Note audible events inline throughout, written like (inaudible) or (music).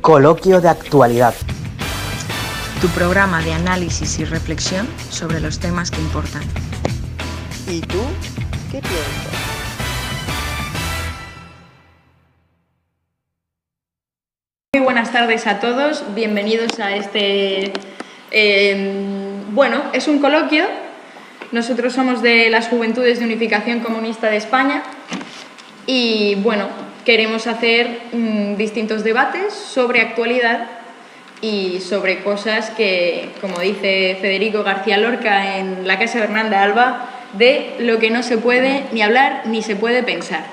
Coloquio de actualidad. Tu programa de análisis y reflexión sobre los temas que importan. ¿Y tú qué piensas? Muy buenas tardes a todos, bienvenidos a este... eh, bueno, es un coloquio. Nosotros somos de las Juventudes de Unificación Comunista de España y bueno, queremos hacer mm, distintos debates sobre actualidad y sobre cosas que, como dice Federico García Lorca en La Casa de Hernanda Alba, de lo que no se puede ni hablar ni se puede pensar.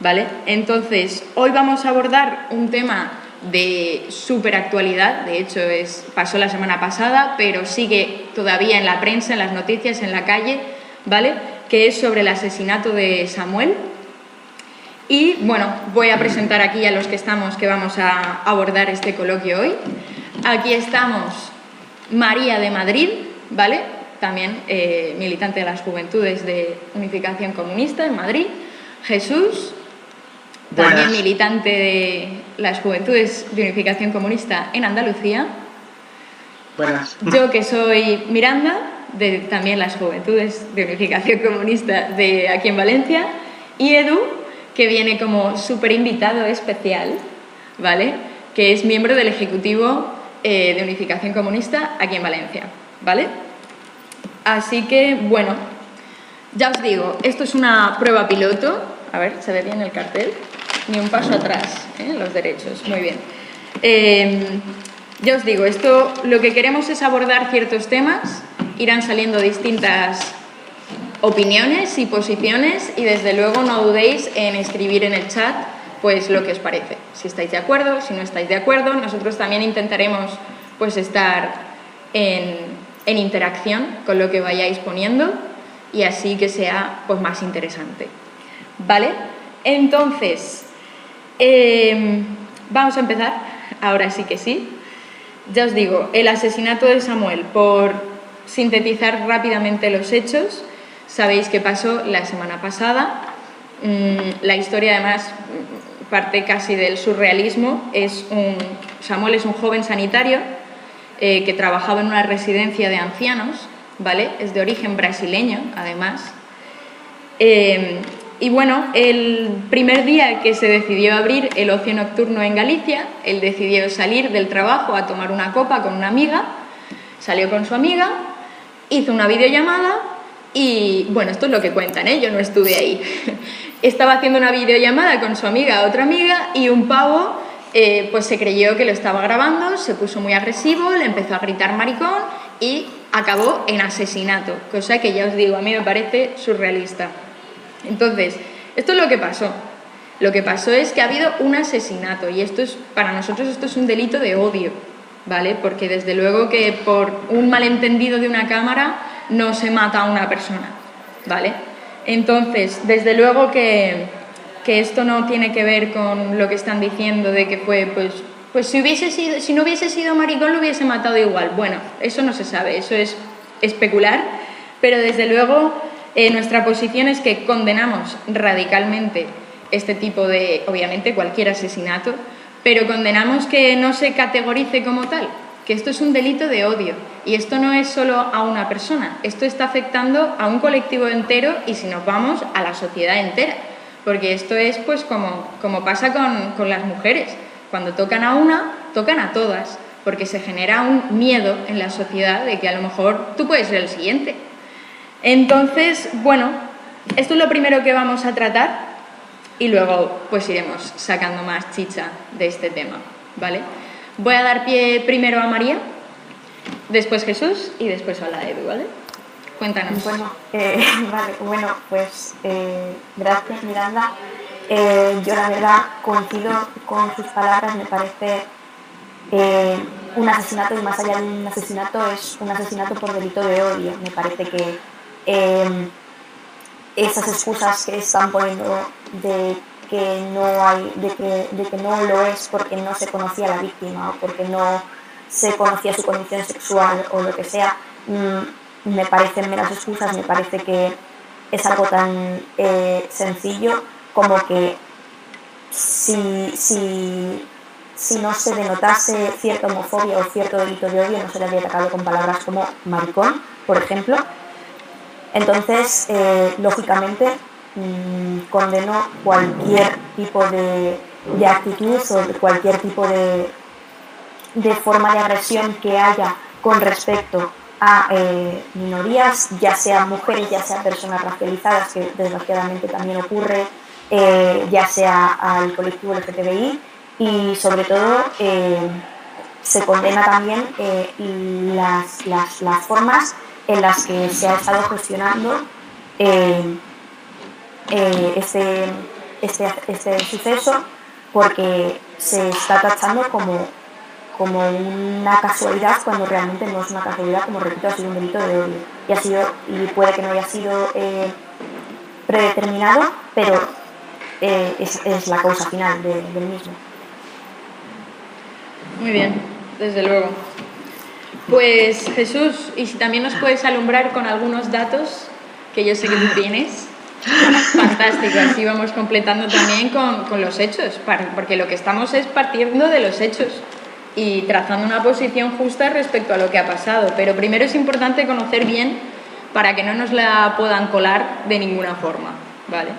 ¿Vale? Entonces, hoy vamos a abordar un tema de súper actualidad, de hecho es, pasó la semana pasada, pero sigue todavía en la prensa, en las noticias, en la calle, ¿vale? Que es sobre el asesinato de Samuel, y bueno, voy a presentar aquí a los que estamos, que vamos a abordar este coloquio hoy. Aquí estamos María de Madrid, ¿vale? También eh, militante de las Juventudes de Unificación Comunista en Madrid. Jesús, también Buenas. militante de las Juventudes de Unificación Comunista en Andalucía. Buenas. Yo que soy Miranda, de también las Juventudes de Unificación Comunista de aquí en Valencia, y Edu, que viene como súper invitado especial, ¿vale? Que es miembro del Ejecutivo eh, de Unificación Comunista aquí en Valencia, ¿vale? Así que, bueno, ya os digo, esto es una prueba piloto. A ver, se ve bien el cartel. Ni un paso atrás, ¿eh? los derechos. Muy bien. Eh, ya os digo, esto lo que queremos es abordar ciertos temas. Irán saliendo distintas opiniones y posiciones y desde luego no dudéis en escribir en el chat pues lo que os parece. Si estáis de acuerdo, si no estáis de acuerdo, nosotros también intentaremos pues estar en, en interacción con lo que vayáis poniendo y así que sea pues más interesante. ¿Vale? Entonces, eh, vamos a empezar, ahora sí que sí. Ya os digo, el asesinato de Samuel, por sintetizar rápidamente los hechos, sabéis que pasó la semana pasada. Mm, la historia además parte casi del surrealismo. Es un, Samuel es un joven sanitario eh, que trabajaba en una residencia de ancianos, ¿vale? Es de origen brasileño, además. Eh, y bueno, el primer día que se decidió abrir el ocio nocturno en Galicia, él decidió salir del trabajo a tomar una copa con una amiga, salió con su amiga, hizo una videollamada y bueno, esto es lo que cuentan, ¿eh? yo no estuve ahí. (laughs) Estaba haciendo una videollamada con su amiga, otra amiga, y un pavo eh, pues se creyó que lo estaba grabando, se puso muy agresivo, le empezó a gritar maricón y acabó en asesinato, cosa que ya os digo, a mí me parece surrealista. Entonces, esto es lo que pasó. Lo que pasó es que ha habido un asesinato y esto es, para nosotros esto es un delito de odio, ¿vale? Porque desde luego que por un malentendido de una cámara no se mata a una persona, ¿vale? Entonces, desde luego que, que esto no tiene que ver con lo que están diciendo de que fue, pues, pues si, hubiese sido, si no hubiese sido maricón lo hubiese matado igual. Bueno, eso no se sabe, eso es especular, pero desde luego eh, nuestra posición es que condenamos radicalmente este tipo de, obviamente, cualquier asesinato, pero condenamos que no se categorice como tal, que esto es un delito de odio. Y esto no es solo a una persona, esto está afectando a un colectivo entero y si nos vamos a la sociedad entera. Porque esto es pues como, como pasa con, con las mujeres. Cuando tocan a una, tocan a todas, porque se genera un miedo en la sociedad de que a lo mejor tú puedes ser el siguiente. Entonces, bueno, esto es lo primero que vamos a tratar y luego pues iremos sacando más chicha de este tema, ¿vale? Voy a dar pie primero a María, después Jesús y después a la Edu, ¿vale? Cuéntanos. Bueno, eh, (laughs) vale, bueno, pues eh, gracias Miranda. Eh, yo la verdad coincido con sus palabras, me parece eh, un asesinato y más allá de un asesinato es un asesinato por delito de odio. Me parece que eh, esas excusas que están poniendo de que no hay, de que no lo es porque no se conocía a la víctima o porque no se conocía su condición sexual o lo que sea, mm, me parecen meras excusas, me parece que es algo tan eh, sencillo como que si, si, si no se denotase cierta homofobia o cierto delito de odio, no se le habría atacado con palabras como maricón, por ejemplo. Entonces, eh, lógicamente, mmm, condeno cualquier tipo de, de, actitud o cualquier tipo de, de forma de agresión que haya con respecto a eh, minorías, ya sean mujeres, ya sean personas racializadas, que desgraciadamente también ocurre, eh, ya sea al colectivo LGTBI y sobre todo se condena también las, las, las, formas en las que se ha estado gestionando eh, este, este, este suceso porque se está tachando como como una casualidad cuando realmente no es una casualidad, como repito, ha sido un delito de odio. Y, ha sido, y puede que no haya sido eh, predeterminado, pero eh, es, es, la causa final de, del mismo. Muy bien, desde luego. Pues Jesús, y si también nos puedes alumbrar con algunos datos que yo sé que tú (laughs) tienes. Fantástico, así vamos completando también con, con los hechos, porque lo que estamos es partiendo de los hechos y trazando una posición justa respecto a lo que ha pasado. Pero primero es importante conocer bien para que no nos la puedan colar de ninguna forma, ¿vale?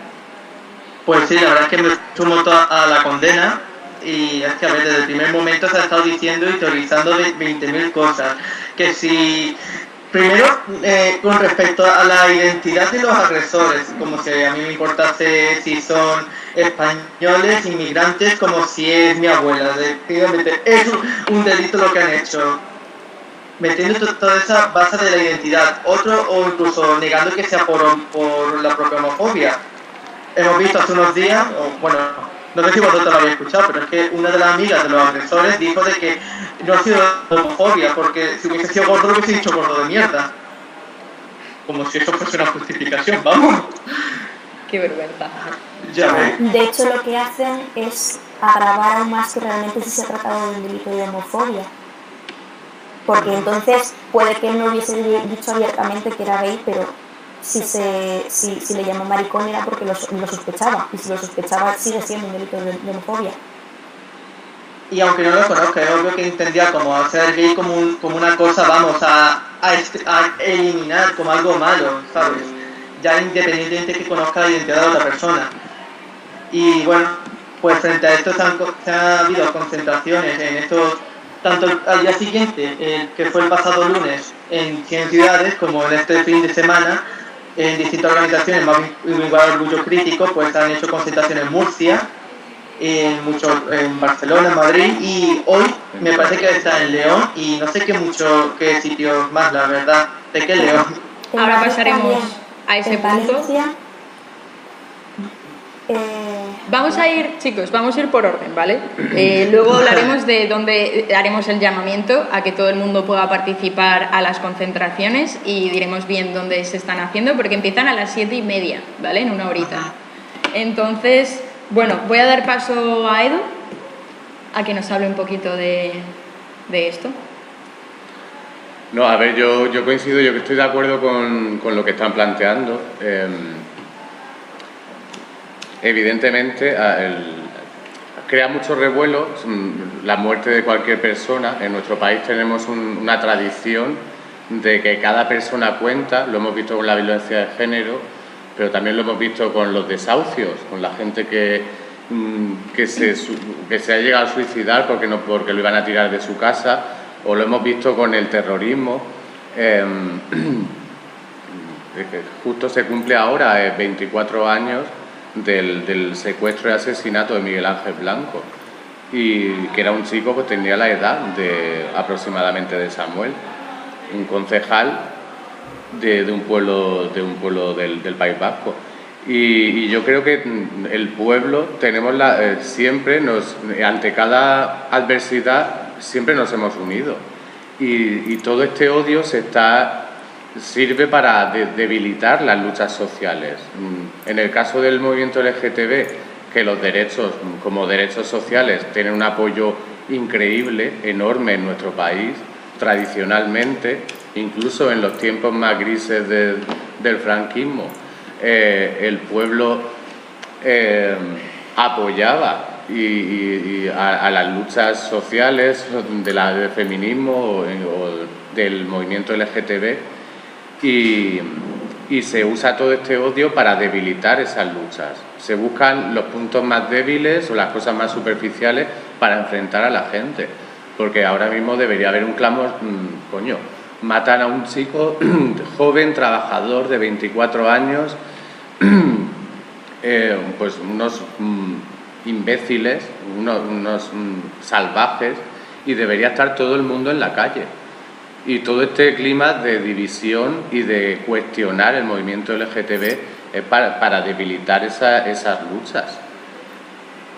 Pues sí, la verdad es que me sumo a la condena y es que a ver, desde el primer momento se ha estado diciendo y teorizando de 20.000 cosas. Que si Primero, eh, con respecto a la identidad de los agresores, como si a mí me importase si son españoles, inmigrantes, como si es mi abuela. Definitivamente es un delito lo que han hecho. Metiendo toda esa base de la identidad. Otro, o incluso negando que sea por, por la propia homofobia. Hemos visto hace unos días, o bueno, no sé si vosotros lo habéis escuchado, pero es que una de las amigas de los agresores dijo de que no ha sido homofobia, porque si hubiese sido gordo, lo hubiese dicho gordo de mierda. Como si eso fuese una justificación, vamos. Qué vergüenza. Ya ve. De hecho, lo que hacen es agravar aún más que realmente sí se ha tratado de un delito de homofobia. Porque entonces puede que él no hubiese dicho abiertamente que era gay, pero si, se, si, si le llamó maricón era porque lo, lo, sospechaba. Y si lo sospechaba sigue siendo un delito de, de homofobia. Y aunque no lo conozca, es obvio que entendía como hacer gay como, un, como una cosa, vamos, a, a, a, eliminar como algo malo, ¿sabes? Ya independientemente que conozca la identidad de otra persona. Y bueno, pues frente a esto se han, se han habido concentraciones en estos, tanto al día siguiente, eh, que fue el pasado lunes, en 100 ciudades, como en este fin de semana, en distintas organizaciones más vinculadas al orgullo crítico, pues han hecho concentraciones en Murcia, en, mucho, en Barcelona, en Madrid y hoy me parece que está en León y no sé qué mucho qué sitios más, la verdad, de qué León. Ahora pasaremos a ese punto. Eh, Vamos a ir, chicos, vamos a ir por orden, ¿vale? Eh, luego hablaremos de dónde haremos el llamamiento a que todo el mundo pueda participar a las concentraciones y diremos bien dónde se están haciendo, porque empiezan a las siete y media, ¿vale? En una horita. Entonces, bueno, voy a dar paso a Edu, a que nos hable un poquito de, de esto. No, a ver, yo, yo coincido, yo que estoy de acuerdo con, con lo que están planteando. Eh, evidentemente, crea mucho revuelo la muerte de cualquier persona. En nuestro país tenemos un, una tradición de que cada persona cuenta, lo hemos visto con la violencia de género, pero también lo hemos visto con los desahucios, con la gente que, se, que se ha llegado a suicidar porque, no, porque lo iban a tirar de su casa, o lo hemos visto con el terrorismo. (clears throat) Eh, justo se cumple ahora, eh, 24 años, del, secuestro y asesinato de Miguel Ángel Blanco, y que era un chico que tenía la edad de aproximadamente de Samuel, un concejal de, un pueblo, de un pueblo del, País Vasco. Y, yo creo que el pueblo tenemos eh, siempre nos, ante cada adversidad siempre nos hemos unido y todo este odio se está sirve para de, debilitar las luchas sociales. En el caso del movimiento LGTB, que los derechos como derechos sociales tienen un apoyo increíble, enorme en nuestro país, tradicionalmente, incluso en los tiempos más grises del franquismo, eh, el pueblo eh, apoyaba a, las luchas sociales del feminismo o, del movimiento LGTB y, se usa todo este odio para debilitar esas luchas. Se buscan los puntos más débiles o las cosas más superficiales para enfrentar a la gente. Porque ahora mismo debería haber un clamor, mm, coño, matan a un chico (clears throat) joven, trabajador de 24 años, (clears throat) eh, pues unos mm, imbéciles, unos, mm, salvajes, y debería estar todo el mundo en la calle y todo este clima de división y de cuestionar el movimiento LGTB es para, debilitar esas luchas.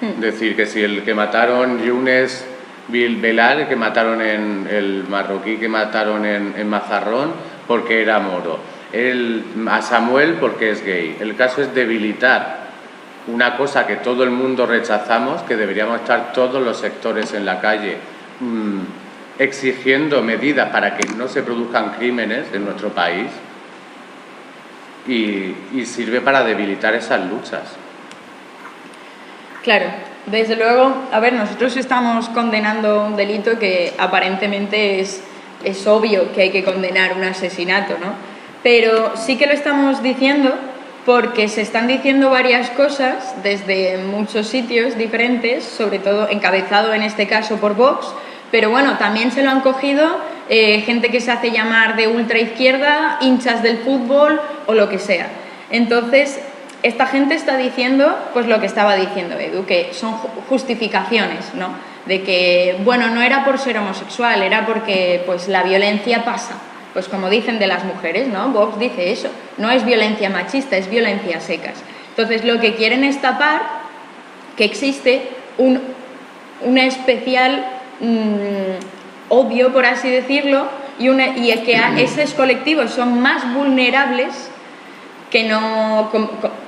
Es hmm. decir, que si el que mataron Yunes Bilbelal, el que mataron en el marroquí que mataron en, Mazarrón, porque era moro. El, a Samuel porque es gay. El caso es debilitar una cosa que todo el mundo rechazamos, que deberíamos estar todos los sectores en la calle. Mm, exigiendo medidas para que no se produzcan crímenes en nuestro país y, sirve para debilitar esas luchas. Claro, desde luego, a ver, nosotros estamos condenando un delito que aparentemente es, es obvio que hay que condenar un asesinato, ¿no? Pero sí que lo estamos diciendo porque se están diciendo varias cosas desde muchos sitios diferentes, sobre todo encabezado en este caso por Vox, pero bueno, también se lo han cogido eh, gente que se hace llamar de ultra izquierda, hinchas del fútbol o lo que sea. Entonces, esta gente está diciendo pues lo que estaba diciendo Edu, que son justificaciones, ¿no? De que, bueno, no era por ser homosexual, era porque pues la violencia pasa. Pues como dicen de las mujeres, ¿no? Vox dice eso. No es violencia machista, es violencia secas. Entonces, lo que quieren es tapar que existe un, una especial Mm, obvio, por así decirlo, y, y que esos colectivos son más vulnerables que no...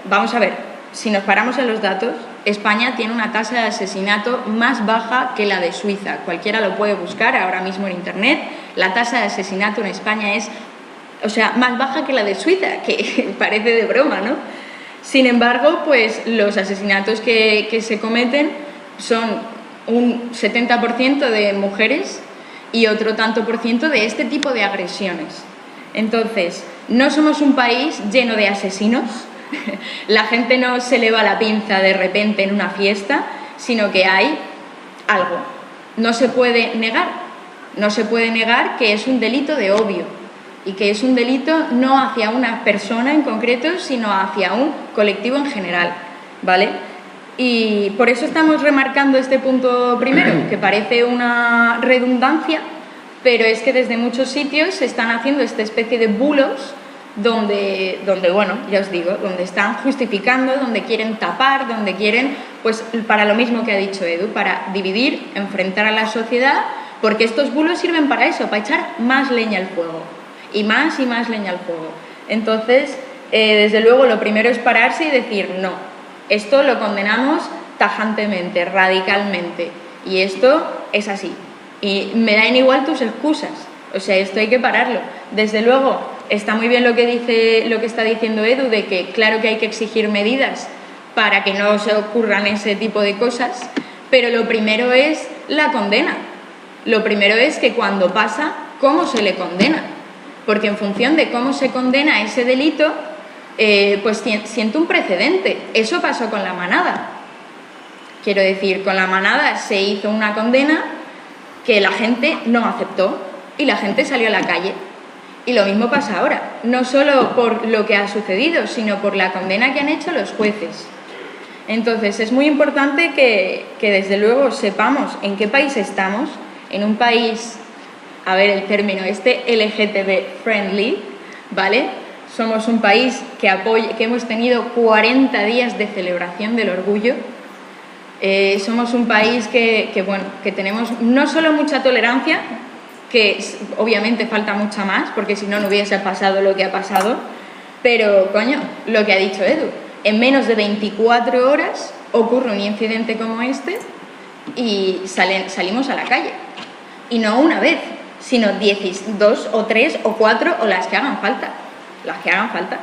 vamos a ver, si nos paramos en los datos, España tiene una tasa de asesinato más baja que la de Suiza. Cualquiera lo puede buscar ahora mismo en Internet. La tasa de asesinato en España es, o sea, más baja que la de Suiza, que (laughs) parece de broma, ¿no? Sin embargo, pues los asesinatos que, que se cometen son un 70% de mujeres y otro tanto por ciento de este tipo de agresiones. Entonces, no somos un país lleno de asesinos, (laughs) la gente no se le va la pinza de repente en una fiesta, sino que hay algo. No se puede negar, no se puede negar que es un delito de obvio y que es un delito no hacia una persona en concreto, sino hacia un colectivo en general, ¿vale? Y por eso estamos remarcando este punto primero, (clears throat) que parece una redundancia, pero es que desde muchos sitios se están haciendo esta especie de bulos donde, donde, bueno, ya os digo, donde están justificando, donde quieren tapar, donde quieren, pues para lo mismo que ha dicho Edu, para dividir, enfrentar a la sociedad, porque estos bulos sirven para eso, para echar más leña al fuego, y más y más leña al fuego. Entonces, eh, desde luego, lo primero es pararse y decir, no, esto lo condenamos tajantemente, radicalmente. Y esto es así. Y me dan igual tus excusas. O sea, esto hay que pararlo. Desde luego, está muy bien lo que, dice, lo que está diciendo Edu, de que claro que hay que exigir medidas para que no se ocurran ese tipo de cosas, pero lo primero es la condena. Lo primero es que cuando pasa, ¿cómo se le condena? Porque en función de cómo se condena ese delito, eh, pues siento un precedente. Eso pasó con la manada. Quiero decir, con la manada se hizo una condena que la gente no aceptó y la gente salió a la calle. Y lo mismo pasa ahora, no solo por lo que ha sucedido, sino por la condena que han hecho los jueces. Entonces, es muy importante que, que desde luego sepamos en qué país estamos, en un país, a ver el término este, LGTB friendly, ¿vale? Somos un país que, que hemos tenido 40 días de celebración del orgullo. Eh, somos un país que, bueno, que tenemos no solo mucha tolerancia, que obviamente falta mucha más, porque si no, no hubiese pasado lo que ha pasado, pero coño, lo que ha dicho Edu, en menos de 24 horas ocurre un incidente como este y salen, salimos a la calle. Y no una vez, sino 2 o 3 o 4 o las que hagan falta, las que hagan falta.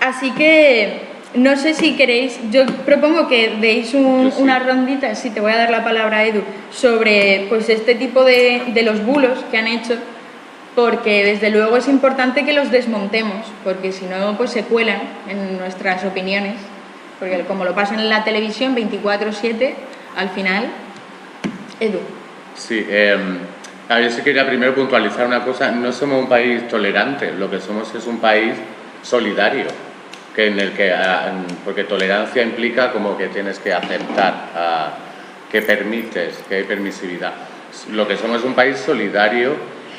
Así que no sé si queréis, yo propongo que deis una rondita, sí, te voy a dar la palabra Edu, sobre pues este tipo de, de los bulos que han hecho, porque desde luego es importante que los desmontemos, porque si no pues se cuelan en nuestras opiniones, porque como lo pasan en la televisión 24/7, al final, Edu. Sí, eh, a ver, si quería primero puntualizar una cosa, no somos un país tolerante, lo que somos es un país solidario que en el que, ah, porque tolerancia implica como que tienes que aceptar, ah, que permites, que hay permisividad. Lo que somos es un país solidario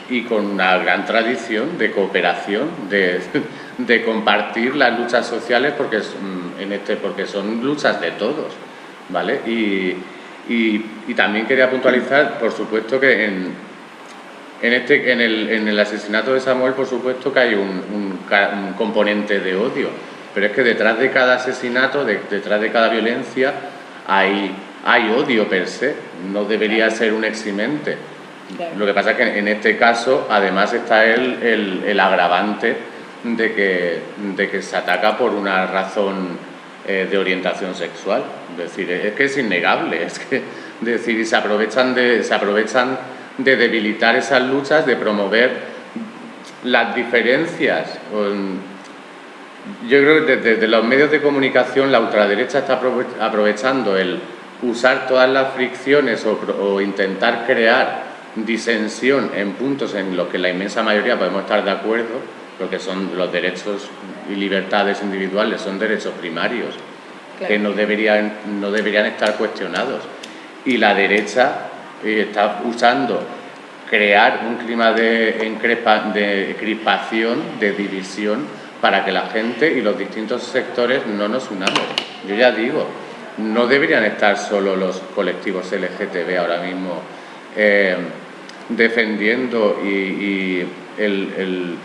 y con una gran tradición de cooperación, de, (laughs) de compartir las luchas sociales porque, mm, en este, porque son luchas de todos, ¿vale? Y, y, y también quería puntualizar, por supuesto, que en, en, este, en, el, en el asesinato de Samuel, por supuesto, que hay un, un, un componente de odio pero es que detrás de cada asesinato, detrás de cada violencia, hay, hay odio per se, no debería ser un eximente. Lo que pasa es que en este caso, además, está el, el, agravante de que, de que se ataca por una razón eh, de orientación sexual. Es decir, es que es innegable, es que decir, se aprovechan de, se aprovechan de debilitar esas luchas, de promover las diferencias yo creo que desde, los medios de comunicación la ultraderecha está aprovechando el usar todas las fricciones o, intentar crear disensión en puntos en los que la inmensa mayoría podemos estar de acuerdo, porque son los derechos y libertades individuales, son derechos primarios que no deberían, no deberían estar cuestionados. Y la derecha eh, está usando crear un clima de, de crispación, de división, para que la gente y los distintos sectores no nos unamos. Yo ya digo, no deberían estar solo los colectivos LGTB ahora mismo eh, defendiendo y, el,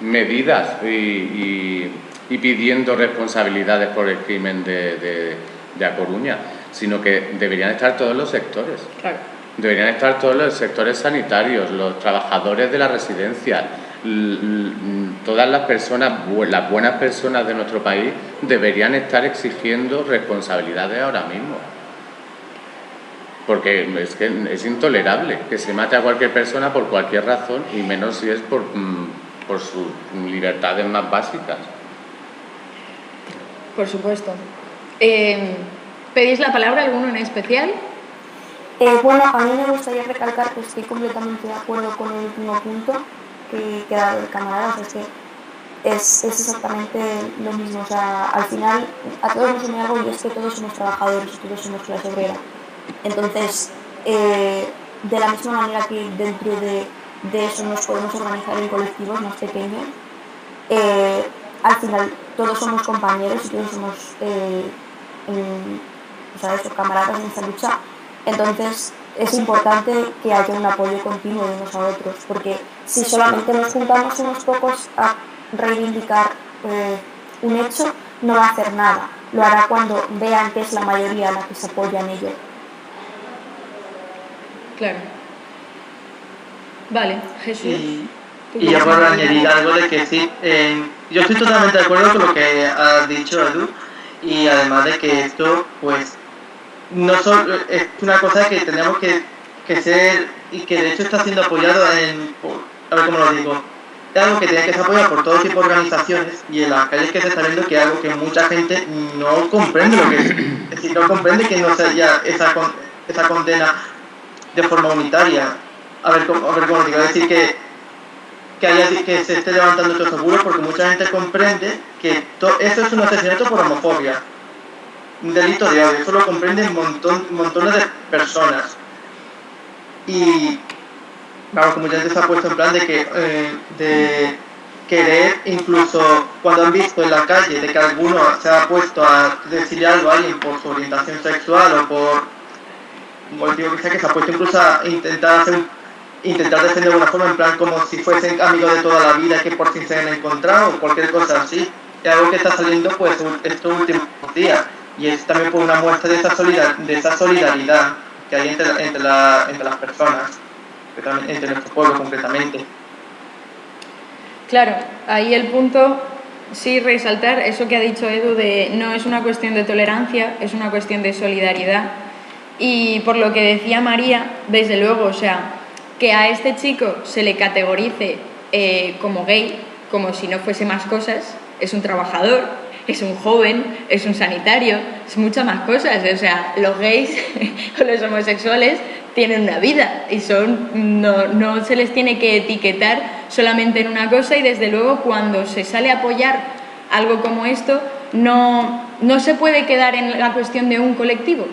medidas y, pidiendo responsabilidades por el crimen de, de, A Coruña, sino que deberían estar todos los sectores. Deberían estar todos los sectores sanitarios, los trabajadores de la residencia, todas las personas, las buenas personas de nuestro país deberían estar exigiendo responsabilidades ahora mismo. Porque es que es intolerable que se mate a cualquier persona por cualquier razón y menos si es por, mm, por sus libertades más básicas. Por supuesto. Eh, ¿Pedís la palabra alguno en especial? Eh, bueno, a mí me gustaría recalcar que estoy completamente de acuerdo con el último punto que, que el camarada, es que es, exactamente lo mismo. O sea, al final a todos nos une algo y es que todos somos trabajadores, todos somos clase obrera. Entonces, eh, de la misma manera que dentro de, de, eso nos podemos organizar en colectivos más pequeños, eh, al final todos somos compañeros y todos somos o sea, esos camaradas en esta lucha. Entonces, es importante que haya un apoyo continuo de unos a otros, porque si solamente nos juntamos unos pocos a reivindicar eh, un hecho, no va a hacer nada. Lo hará cuando vean que es la mayoría la que se apoya en ello. Claro. Vale, Jesús. Y, y yo puedo añadir algo de que sí, eh, yo estoy totalmente de acuerdo con lo que ha dicho Edu y además de que esto pues no solo, es una cosa que tenemos que, que, ser y que de hecho está siendo apoyado en, a ver cómo lo digo, es algo que tiene que ser apoyado por todo tipo de organizaciones y en las calles que se está viendo que es algo que mucha gente no comprende lo que es, es decir, no comprende que no se haya esa, esa condena de forma unitaria. A ver, a ver cómo lo digo, es decir, que, que, haya, que se esté levantando estos seguros porque mucha gente comprende que eso es un asesinato por homofobia un delito de odio, eso lo comprenden montón, montones de personas. Y, vamos, como ya se ha puesto en plan de que, eh, de querer, incluso cuando han visto en la calle de que alguno se ha puesto a decirle algo a alguien por su orientación sexual o por motivo que sea, que se ha puesto incluso a intentar hacer intentar defender de alguna forma en plan como si fuesen amigos de toda la vida que por fin se han encontrado o cualquier cosa así. Es algo que está saliendo pues estos últimos días y es también por una muestra de esa, de esa solidaridad que hay entre, entre, la, entre las personas. entre nuestro pueblo concretamente. Claro, ahí el punto, sí, resaltar eso que ha dicho Edu de no es una cuestión de tolerancia, es una cuestión de solidaridad. Y por lo que decía María, desde luego, o sea, que a este chico se le categorice eh, como gay, como si no fuese más cosas, es un trabajador, es un joven, es un sanitario, es muchas más cosas. O sea, los gays (laughs) o los homosexuales tienen una vida y son, no, no se les tiene que etiquetar solamente en una cosa y desde luego cuando se sale a apoyar algo como esto no, no se puede quedar en la cuestión de un colectivo,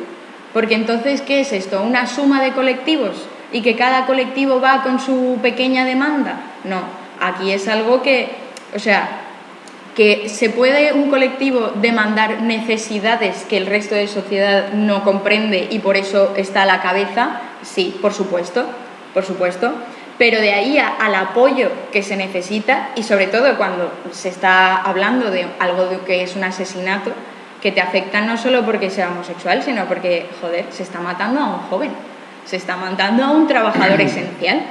porque entonces, ¿qué es esto? ¿Una suma de colectivos y que cada colectivo va con su pequeña demanda? No, aquí es algo que, o sea, que se puede un colectivo demandar necesidades que el resto de sociedad no comprende y por eso está a la cabeza, sí, por supuesto, por supuesto, pero de ahí al apoyo que se necesita y sobre todo cuando se está hablando de algo de que es un asesinato que te afecta no solo porque sea homosexual, sino porque, joder, se está matando a un joven, se está matando a un trabajador (clears throat) esencial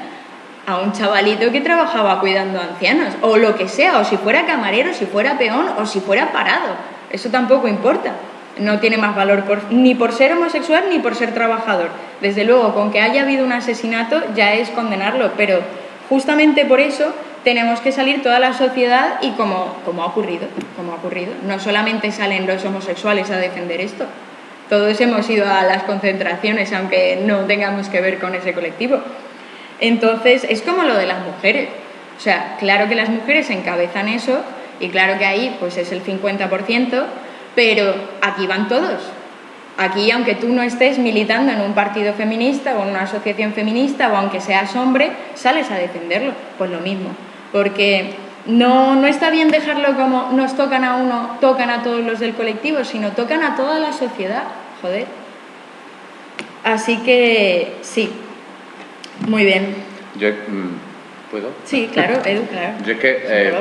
a un chavalito que trabajaba cuidando a ancianos, o lo que sea, o si fuera camarero, si fuera peón, o si fuera parado. Eso tampoco importa. No tiene más valor ni por ser homosexual ni por ser trabajador. Desde luego, con que haya habido un asesinato ya es condenarlo, pero justamente por eso tenemos que salir toda la sociedad y como, como ha ocurrido, como ha ocurrido. No solamente salen los homosexuales a defender esto, todos hemos ido a las concentraciones, aunque no tengamos que ver con ese colectivo. Entonces, es como lo de las mujeres. O sea, claro que las mujeres encabezan eso y claro que ahí pues es el 50%, pero aquí van todos. Aquí, aunque tú no estés militando en un partido feminista o en una asociación feminista o aunque seas hombre, sales a defenderlo. Pues lo mismo. Porque no, no está bien dejarlo como nos tocan a uno, tocan a todos los del colectivo, sino tocan a toda la sociedad. Joder. Así que sí, muy bien. Yo, mm, ¿Puedo? Sí, claro, Edu, claro. Yo, que, eh,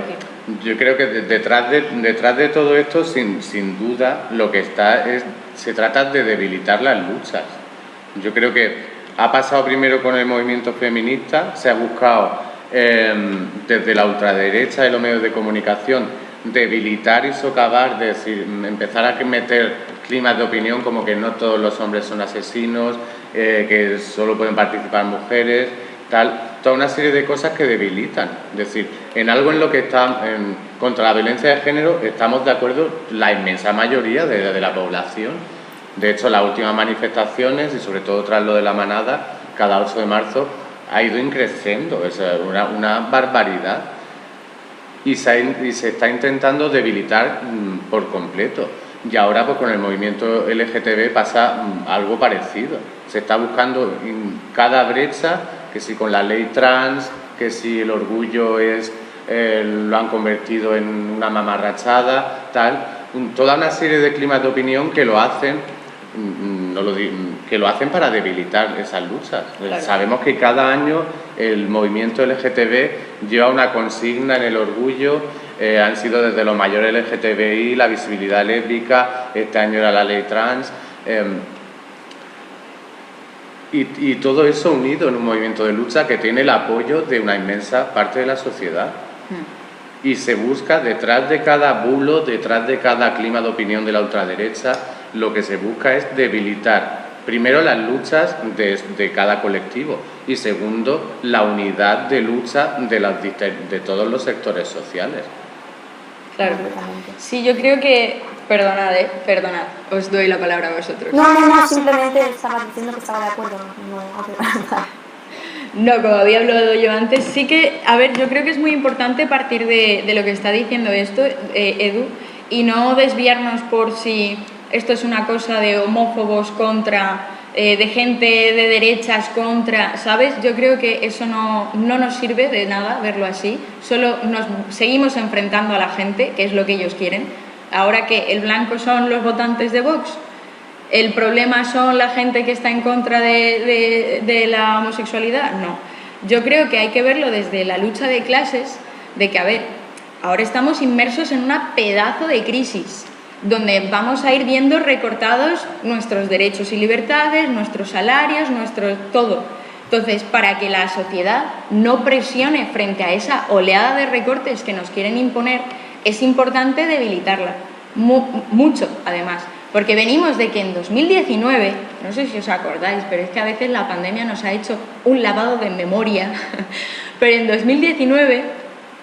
yo creo que detrás de, detrás de todo esto, sin, sin duda, lo que está es, se trata de debilitar las luchas. Yo creo que ha pasado primero con el movimiento feminista, se ha buscado em, desde la ultraderecha y los medios de comunicación debilitar y socavar, decir, empezar a meter climas de opinión como que no todos los hombres son asesinos, eh, que solo pueden participar mujeres, tal, toda una serie de cosas que debilitan. Es decir, en algo en lo que está contra la violencia de género estamos de acuerdo la inmensa mayoría de, la población. De hecho, las últimas manifestaciones y sobre todo tras lo de la manada, cada 8 de marzo, ha ido increciendo, es una, barbaridad. Y se, y se, está intentando debilitar mm, por completo. Y ahora pues, con el movimiento LGTB pasa mm, algo parecido se está buscando en cada brecha, que si con la ley trans, que si el orgullo es eh, lo han convertido en una mamarrachada, tal, toda una serie de climas de opinión que lo hacen mm, no lo, que lo hacen para debilitar esas luchas. Sabemos que cada año el movimiento LGTB lleva una consigna en el orgullo, eh, han sido desde los mayores LGTBI, la visibilidad lésbica, este año era la ley trans. Em, y, todo eso unido en un movimiento de lucha que tiene el apoyo de una inmensa parte de la sociedad. Hmm. Y se busca detrás de cada bulo, detrás de cada clima de opinión de la ultraderecha, lo que se busca es debilitar primero las luchas de, cada colectivo y segundo la unidad de lucha de, las, de todos los sectores sociales. Claro. Sí, yo creo que Perdonad, eh, perdonad, os doy la palabra a vosotros. No, no, no, simplemente estaba diciendo que estaba de acuerdo, no, no como había hablado yo antes, sí que, a ver, yo creo que es muy importante partir de, de lo que está diciendo esto, eh, Edu, y no desviarnos por si esto es una cosa de homófobos contra, eh, de gente de derechas contra, ¿sabes? Yo creo que eso no, no nos sirve de nada verlo así, solo nos seguimos enfrentando a la gente, que es lo que ellos quieren Ahora que el blanco son los votantes de Vox, el problema son la gente que está en contra de, la homosexualidad, no. Yo creo que hay que verlo desde la lucha de clases, de que, a ver, ahora estamos inmersos en una pedazo de crisis, donde vamos a ir viendo recortados nuestros derechos y libertades, nuestros salarios, nuestro todo. Entonces, para que la sociedad no presione frente a esa oleada de recortes que nos quieren imponer, es importante debilitarla, mucho además, porque venimos de que en 2019, no sé si os acordáis, pero es que a veces la pandemia nos ha hecho un lavado de memoria, (laughs) pero en 2019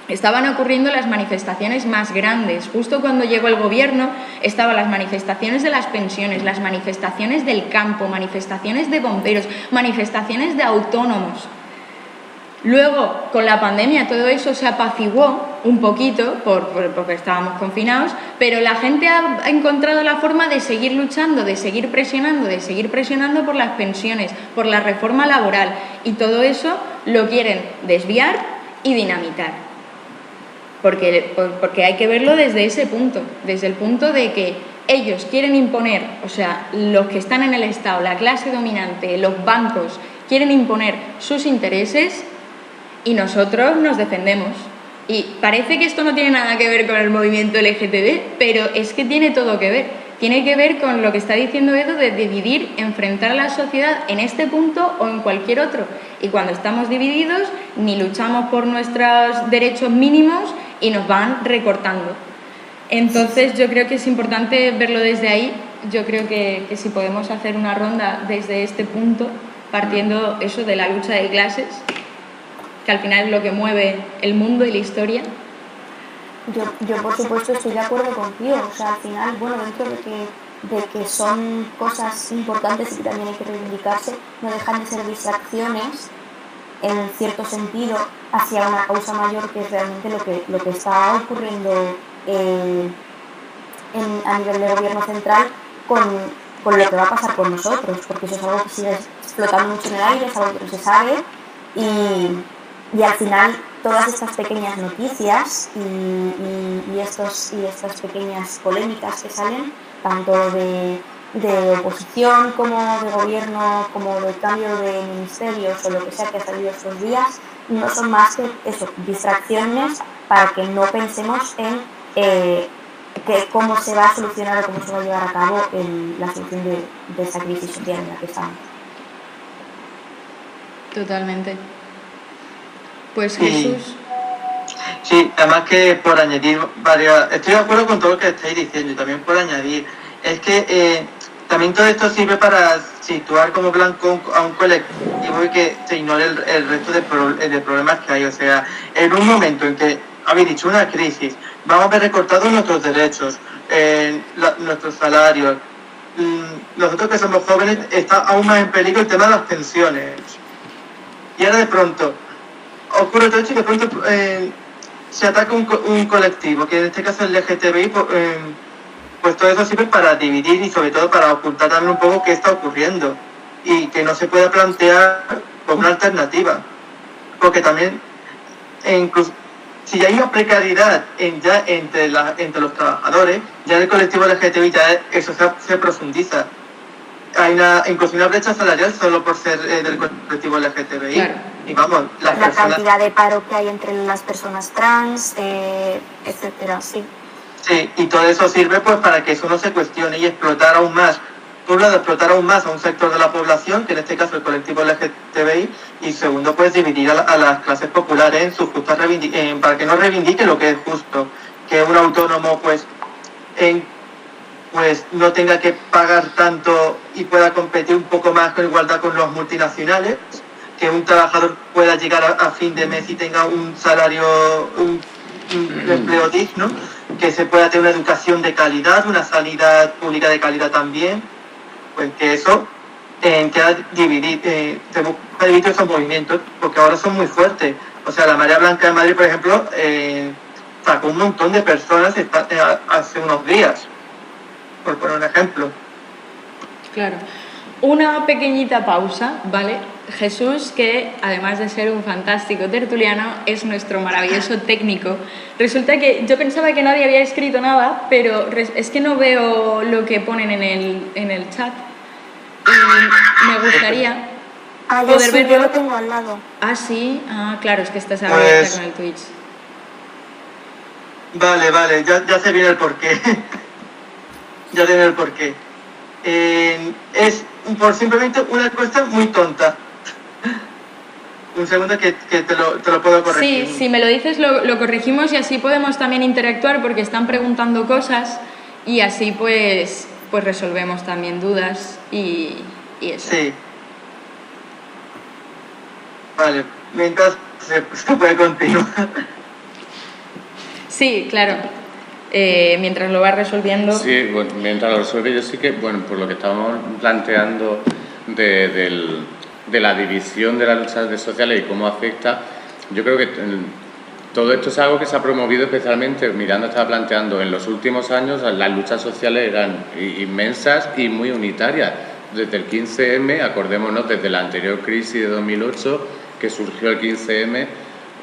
estaban ocurriendo las manifestaciones más grandes. Justo cuando llegó el gobierno estaban las manifestaciones de las pensiones, las manifestaciones del campo, manifestaciones de bomberos, manifestaciones de autónomos. Luego, con la pandemia, todo eso se apaciguó un poquito porque estábamos confinados, pero la gente ha, encontrado la forma de seguir luchando, de seguir presionando, de seguir presionando por las pensiones, por la reforma laboral. Y todo eso lo quieren desviar y dinamitar porque, porque hay que verlo desde ese punto, desde el punto de que ellos quieren imponer, o sea, los que están en el Estado, la clase dominante, los bancos, quieren imponer sus intereses y nosotros nos defendemos. Y parece que esto no tiene nada que ver con el movimiento LGTB, pero es que tiene todo que ver. Tiene que ver con lo que está diciendo Edo de dividir, enfrentar a la sociedad en este punto o en cualquier otro. Y cuando estamos divididos, ni luchamos por nuestros derechos mínimos, y nos van recortando. Entonces yo creo que es importante verlo desde ahí. Yo creo que, si podemos hacer una ronda desde este punto, partiendo eso de la lucha de clases, que al final es lo que mueve el mundo y la historia. Yo, yo por supuesto estoy de acuerdo contigo. O sea, al final, bueno, dentro de que, de que son cosas importantes y que también hay que reivindicarse, no dejan de ser distracciones en cierto sentido hacia una causa mayor que es realmente lo que, lo que está ocurriendo en, a nivel de gobierno central con, con, lo que va a pasar con nosotros, porque eso es algo que sigue explotando mucho en el aire, es algo que no se sabe y, y al final todas estas pequeñas noticias y, y, estos, y estas pequeñas polémicas que salen, tanto de de oposición como de gobierno, como de cambio de ministerios o lo que sea que ha salido estos días, no son más que eso, distracciones para que no pensemos en eh, que cómo se va a solucionar o cómo se va a llevar a cabo la solución de, de esa crisis social en la que estamos. Totalmente. Pues Jesús. Sí, además que por añadir varias... Estoy de acuerdo con todo lo que estáis diciendo y también por añadir, es que eh, también todo esto sirve para situar como blanco a un colectivo y que se ignore el, resto de, problemas que hay. O sea, en un momento en que habéis dicho una crisis, vamos a ver recortados nuestros derechos, nuestros salarios. Mm, nosotros que somos jóvenes está aún más en peligro el tema de las pensiones. Y ahora de pronto ocurre todo esto y de pronto eh, se ataca un, colectivo, que en este caso es el LGTBI. Eh, pues todo eso sirve para dividir y sobre todo para ocultar también un poco qué está ocurriendo y que no se pueda plantear como una alternativa. Porque también, incluso, si hay una precariedad en, ya entre, la, entre los trabajadores, ya en el colectivo LGTBI ya eso se, profundiza. Hay una, incluso una brecha salarial solo por ser eh, del colectivo LGTBI. Y vamos, la cantidad de paro que hay entre las personas trans, eh, etcétera, sí. Sí, y todo eso sirve pues para que eso no se cuestione y explotar aún más, por un lado explotar aún más a un sector de la población, que en este caso el colectivo LGTBI, y segundo pues dividir a, las clases populares en sus justas para que no reivindique lo que es justo, que un autónomo pues en, pues no tenga que pagar tanto y pueda competir un poco más con igualdad con los multinacionales, que un trabajador pueda llegar a, fin de mes y tenga un salario, un empleo digno que se pueda tener una educación de calidad, una sanidad pública de calidad también, pues que eso eh, que dividir, eh, busca dividir esos movimientos, porque ahora son muy fuertes. O sea, la Marea Blanca de Madrid, por ejemplo, eh, sacó un montón de personas eh, hace unos días, por poner un ejemplo. Claro. Una pequeñita pausa, ¿vale? Jesús, que además de ser un fantástico tertuliano, es nuestro maravilloso técnico. Resulta que yo pensaba que nadie había escrito nada, pero es que no veo lo que ponen en el, en el chat. Y me gustaría ah, poder verlo. Yo lo tengo al lado. Ah, sí. Ah, claro, es que estás abierta pues con el Twitch. Vale, vale, ya, ya sé bien el porqué. (laughs) ya sé el porqué. Eh, es por simplemente una encuesta muy tonta un segundo que, que te, lo, te, lo, puedo corregir. Sí, si me lo dices lo, lo, corregimos y así podemos también interactuar porque están preguntando cosas y así pues, pues resolvemos también dudas y, y eso. Sí. Vale, mientras se, se puede continuar. Sí, claro. Eh, mientras lo va resolviendo. Sí, bueno, mientras lo resuelve, yo sí que, bueno, por lo que estábamos planteando de, del, de la división de las luchas sociales y cómo afecta, yo creo que todo esto es algo que se ha promovido especialmente, Miranda estaba planteando, en los últimos años las luchas sociales eran inmensas y muy unitarias. Desde el 15M, acordémonos, desde la anterior crisis de 2008, que surgió el 15M,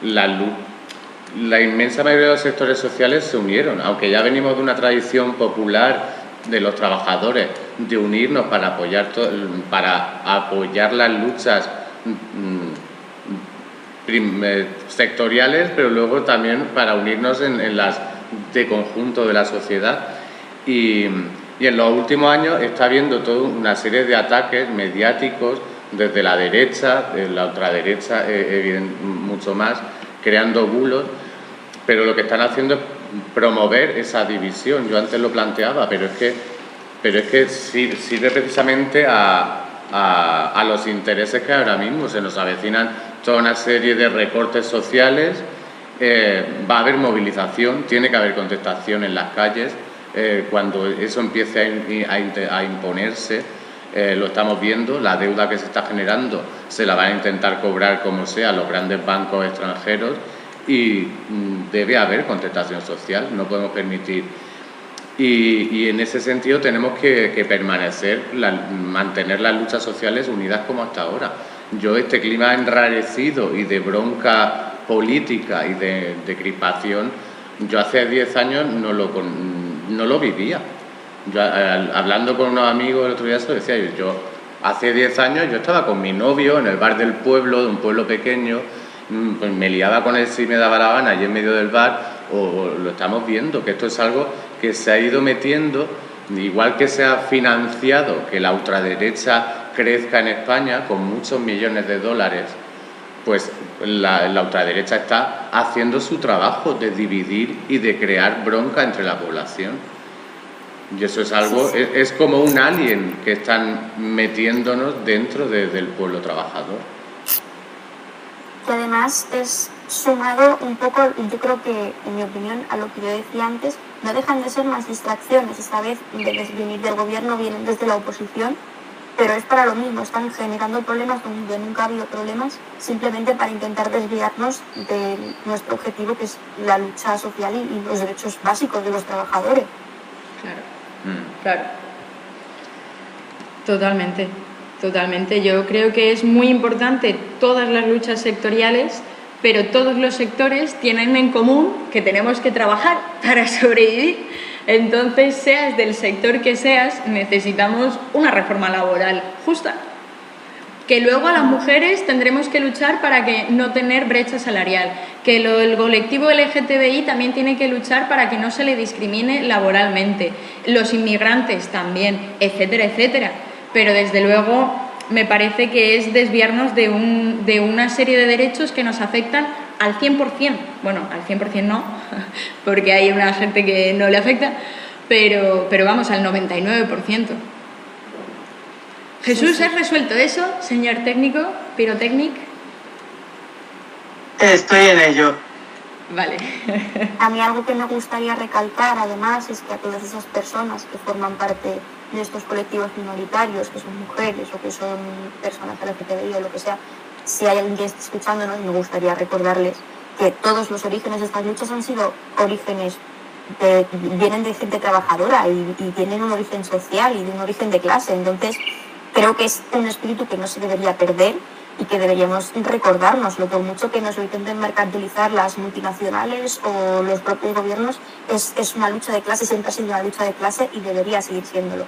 la, la inmensa mayoría de los sectores sociales se unieron, aunque ya venimos de una tradición popular de los trabajadores de unirnos para apoyar, para apoyar las luchas sectoriales, pero luego también para unirnos en, las de conjunto de la sociedad. Y, y en los últimos años está habiendo toda una serie de ataques mediáticos desde la derecha, de la ultraderecha, eh, mucho más, creando bulos, pero lo que están haciendo es promover esa división. Yo antes lo planteaba, pero es que, pero es que sirve precisamente a, a, los intereses que ahora mismo se nos avecinan toda una serie de recortes sociales, eh, va a haber movilización, tiene que haber contestación en las calles, eh, cuando eso empiece a imponerse, eh, lo estamos viendo, la deuda que se está generando se la van a intentar cobrar como sea los grandes bancos extranjeros y mm, debe haber contestación social, no podemos permitir. Y, y en ese sentido tenemos que, que permanecer, la, mantener las luchas sociales unidas como hasta ahora. Yo este clima enrarecido y de bronca política y de, de yo hace 10 años no lo, no lo vivía. Yo, hablando con unos amigos el otro día, se lo decía yo, hace 10 años yo estaba con mi novio en el bar del pueblo, de un pueblo pequeño, me liaba con él si me daba la gana allí en medio del bar, o, lo estamos viendo, que esto es algo que se ha ido metiendo, igual que se ha financiado que la ultraderecha crezca en España con muchos millones de dólares, pues la, la, ultraderecha está haciendo su trabajo de dividir y de crear bronca entre la población. Y eso es algo, es, es como un alien que están metiéndonos dentro de, del pueblo trabajador. Y además es sumado un poco, yo creo que, en mi opinión, a lo que yo decía antes, no dejan de ser más distracciones. Esta vez, de venir del gobierno, vienen desde la oposición, pero es para lo mismo. Están generando problemas donde nunca ha habido problemas, simplemente para intentar desviarnos de nuestro objetivo, que es la lucha social y, y los derechos básicos de los trabajadores. Claro, mm. claro. Totalmente. Totalmente. Yo creo que es muy importante todas las luchas sectoriales, pero todos los sectores tienen en común que tenemos que trabajar para sobrevivir. Entonces, seas del sector que seas, necesitamos una reforma laboral justa. Que luego a las mujeres tendremos que luchar para que no tener brecha salarial. Que lo, el colectivo LGTBI también tiene que luchar para que no se le discrimine laboralmente. Los inmigrantes también, etcétera, etcétera pero desde luego me parece que es desviarnos de, un, de una serie de derechos que nos afectan al 100%. Bueno, al 100% no, (laughs) porque hay una gente que no le afecta, pero, pero vamos, al 99%. Jesús, ¿has resuelto eso, señor técnico, pirotécnico? Estoy en ello. Vale. A mí algo que me gustaría recalcar, además, es que a todas esas personas que forman parte de estos colectivos minoritarios, que son mujeres o que son personas LGTBI o lo que sea, si hay alguien que esté escuchándonos, me gustaría recordarles que todos los orígenes de estas luchas han sido orígenes de, vienen de gente trabajadora y, tienen un origen social y de un origen de clase. Entonces, creo que es un espíritu que no se debería perder y que deberíamos recordárnoslo, por mucho que nos lo intenten mercantilizar las multinacionales o los propios gobiernos, es, es una lucha de clase, siempre ha sido una lucha de clase y debería seguir siéndolo.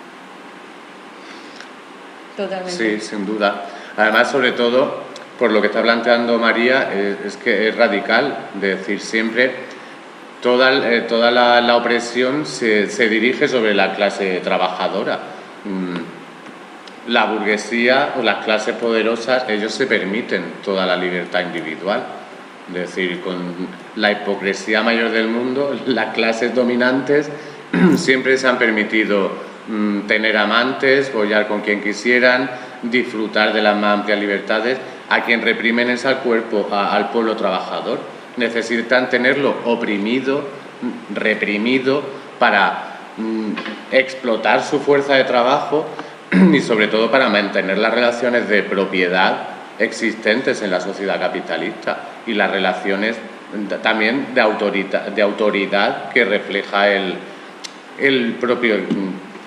Totalmente. Sí, sin duda. Además, sobre todo, por lo que está planteando María, eh, es que es radical, de decir siempre, toda, eh, toda la, la, opresión se, se, dirige sobre la clase trabajadora. Mm. La burguesía o las clases poderosas, ellos se permiten toda la libertad individual. Es decir, con la hipocresía mayor del mundo, (laughs) las clases dominantes (clears throat) siempre se han permitido mm, tener amantes, follar con quien quisieran, disfrutar de las más amplias libertades. A quien reprimen es al cuerpo, al pueblo trabajador. Necesitan tenerlo oprimido, mm, reprimido, para mm, explotar su fuerza de trabajo (clears throat) y sobre todo para mantener las relaciones de propiedad existentes en la sociedad capitalista y las relaciones también de autoridad, de autoridad que refleja el, el propio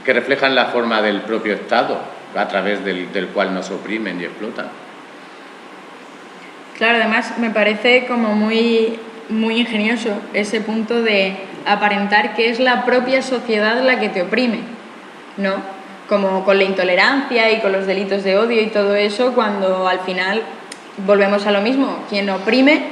que reflejan la forma del propio Estado a través del, del cual nos oprimen y explotan. Claro, además me parece como muy, muy ingenioso ese punto de aparentar que es la propia sociedad la que te oprime, ¿no? Como con la intolerancia y con los delitos de odio y todo eso, cuando al final volvemos a lo mismo, quien oprime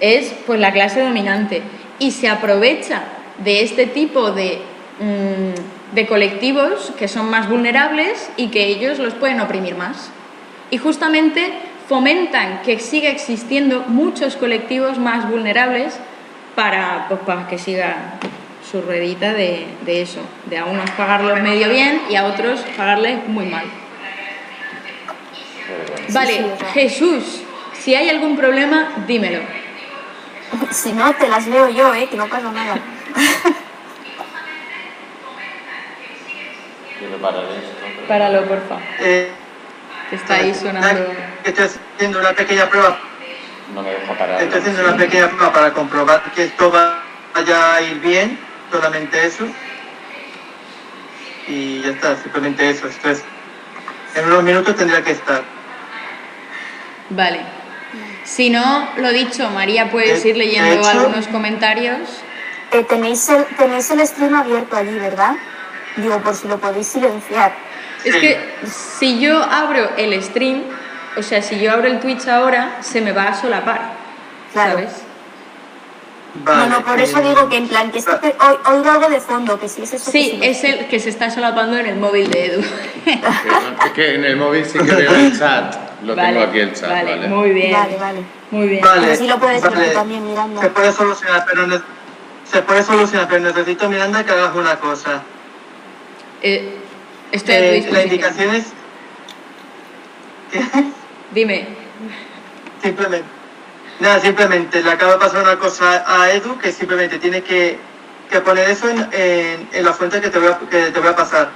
es pues la clase dominante y se aprovecha de este tipo de, mm, de colectivos que son más vulnerables y que ellos los pueden oprimir más. Y justamente fomentan que siga existiendo muchos colectivos más vulnerables para, pues, para que siga su ruedita de, de eso, de a unos pagarlos medio bien y a otros pagarles muy mal. Vale. Jesús, si hay algún problema, dímelo. (laughs) Si no, te las leo yo, ¿eh? Que no pasa nada. Páralo, porfa, Eh, está ahí sonando. Estoy haciendo una pequeña prueba. No me deja parar. Estoy haciendo una pequeña prueba para comprobar que esto va- vaya a ir bien. Solamente eso. Y ya está, simplemente eso. Esto es. En unos minutos tendría que estar. Vale. Si no, lo dicho, María, puedes De- ir leyendo hecho- algunos comentarios. Eh, tenéis, el, tenéis el stream abierto allí, ¿verdad? Digo, por si lo podéis silenciar. Es Sí. que si yo abro el stream, o sea, si yo abro el Twitch ahora, se me va a solapar. Claro. ¿Sabes? Vale, no, no, por eso digo que en plan, que esto oí- oigo algo de fondo, que si es eso. que Sí, es el que se está solapando en el móvil de Edu. Es que en el móvil sí que veo el chat. Lo vale, tengo aquí el chat, vale, ¿vale? muy bien. Vale, vale. Muy bien. Vale, Así lo puedes vale. también, Miranda. Se puede solucionar, pero ne- se puede solucionar, pero necesito Miranda que hagas una cosa. Eh, estoy Eh, la indicación es Dime. simplemente. Nada, simplemente le acabo de pasar una cosa a Edu que simplemente tiene que, que poner eso en, en- en la fuente que te voy a, que te voy a pasar.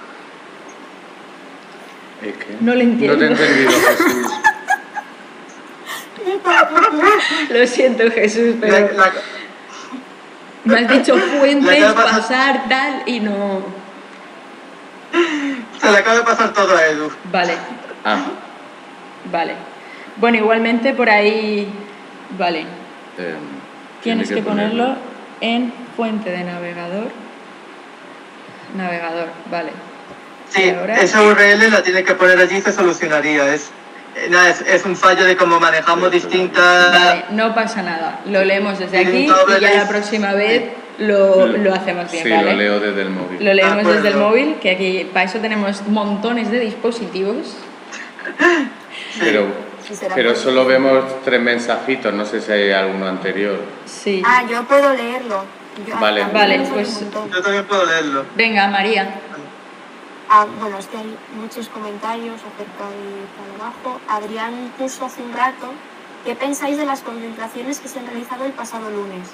Es que No lo entiendo. No te he entendido, (laughs) Jesús. Lo siento, Jesús, pero la- me has dicho fuentes, pasar- pasar, tal, y no. se le acabo de pasar todo a Edu. Vale, Ah, vale. Bueno, igualmente por ahí. Vale. eh, Tienes tiene que ponerlo en fuente de navegador. Navegador, vale. Sí, ahora- esa URL la tienes que poner allí y se solucionaría. Es, eh, nada, es, es un fallo de cómo manejamos distintas... Vale, no pasa nada. Lo leemos desde aquí y ya la próxima vez lo, lo hacemos bien, Sí, ¿vale? lo leo desde el móvil. Lo leemos De acuerdo. desde el móvil, que aquí para eso tenemos montones de dispositivos. (laughs) Pero, pero solo vemos tres mensajitos, no sé si hay alguno anterior. Sí. Ah, yo puedo leerlo. Yo- Vale. Vale, pues-. Yo también puedo leerlo. Venga, María. Ah, bueno, es que hay muchos comentarios acerca de trabajo. Adrián puso hace un rato, ¿qué pensáis de las concentraciones que se han realizado el pasado lunes?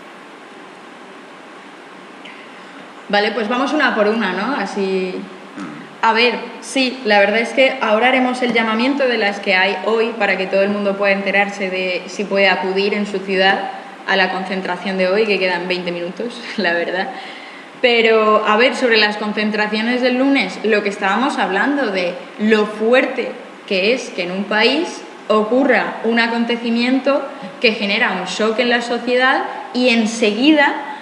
Vale, pues vamos una por una, ¿no? Así. A ver, sí, la verdad es que ahora haremos el llamamiento de las que hay hoy para que todo el mundo pueda enterarse de si puede acudir en su ciudad a la concentración de hoy, que quedan 20 minutos, (laughs) la verdad. Pero, a ver, sobre las concentraciones del lunes, lo que estábamos hablando de lo fuerte que es que en un país ocurra un acontecimiento que genera un shock en la sociedad y enseguida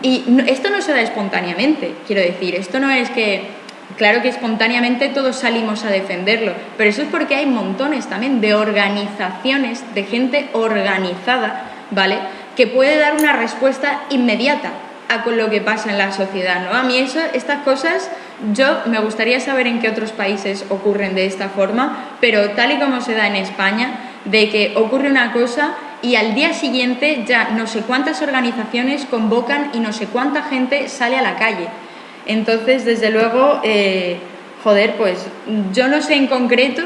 y esto no se da espontáneamente, quiero decir, esto no es que, claro que espontáneamente todos salimos a defenderlo, pero eso es porque hay montones también de organizaciones, de gente organizada, ¿vale? Que puede dar una respuesta inmediata a con lo que pasa en la sociedad, ¿no? A mí eso, estas cosas, yo me gustaría saber en qué otros países ocurren de esta forma, pero tal y como se da en España, de que ocurre una cosa y al día siguiente ya no sé cuántas organizaciones convocan y no sé cuánta gente sale a la calle. Entonces, desde luego, eh, joder, pues yo no sé en concreto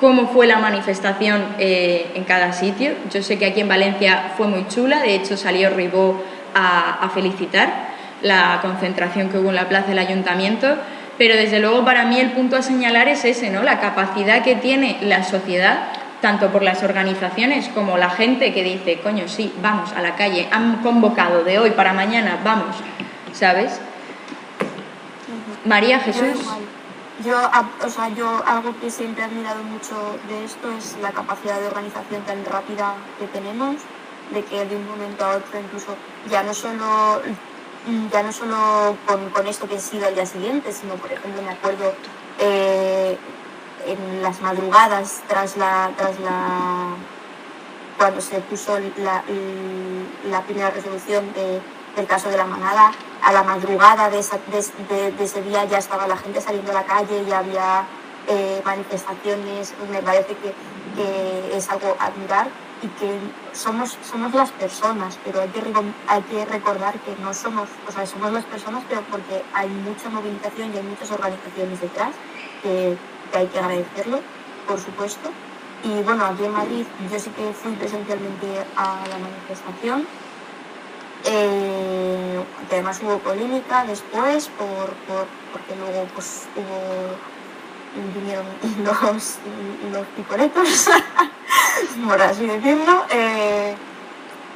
cómo fue la manifestación eh, en cada sitio. Yo sé que aquí en Valencia fue muy chula, de hecho salió Ribó a, a felicitar la concentración que hubo en la plaza del ayuntamiento, pero desde luego para mí el punto a señalar es ese, ¿no? La capacidad que tiene la sociedad tanto por las organizaciones como la gente que dice, coño, sí, vamos a la calle, han convocado de hoy para mañana, vamos, ¿sabes? María Jesús. Yo, o sea, yo algo que siempre he admirado mucho de esto es la capacidad de organización tan rápida que tenemos, de que de un momento a otro incluso ya no solo ya no solo con, esto que ha sido al día siguiente, sino por ejemplo me acuerdo eh, en las madrugadas tras la tras la cuando se puso la, la primera resolución de- del caso de la manada, a la madrugada de, esa- de- de- de ese día ya estaba la gente saliendo a la calle, ya había eh, manifestaciones, me parece que, que es algo a admirar y que somos, somos las personas, pero hay que, hay que recordar que no somos, o sea, somos las personas, pero porque hay mucha movilización y hay muchas organizaciones detrás, que, que hay que agradecerlo, por supuesto. Y bueno, aquí en Madrid yo sí que fui presencialmente a la manifestación, eh, además hubo polémica después por, por- porque luego pues hubo vinieron (laughs) los, los picoletos, (laughs) por así decirlo. Eh,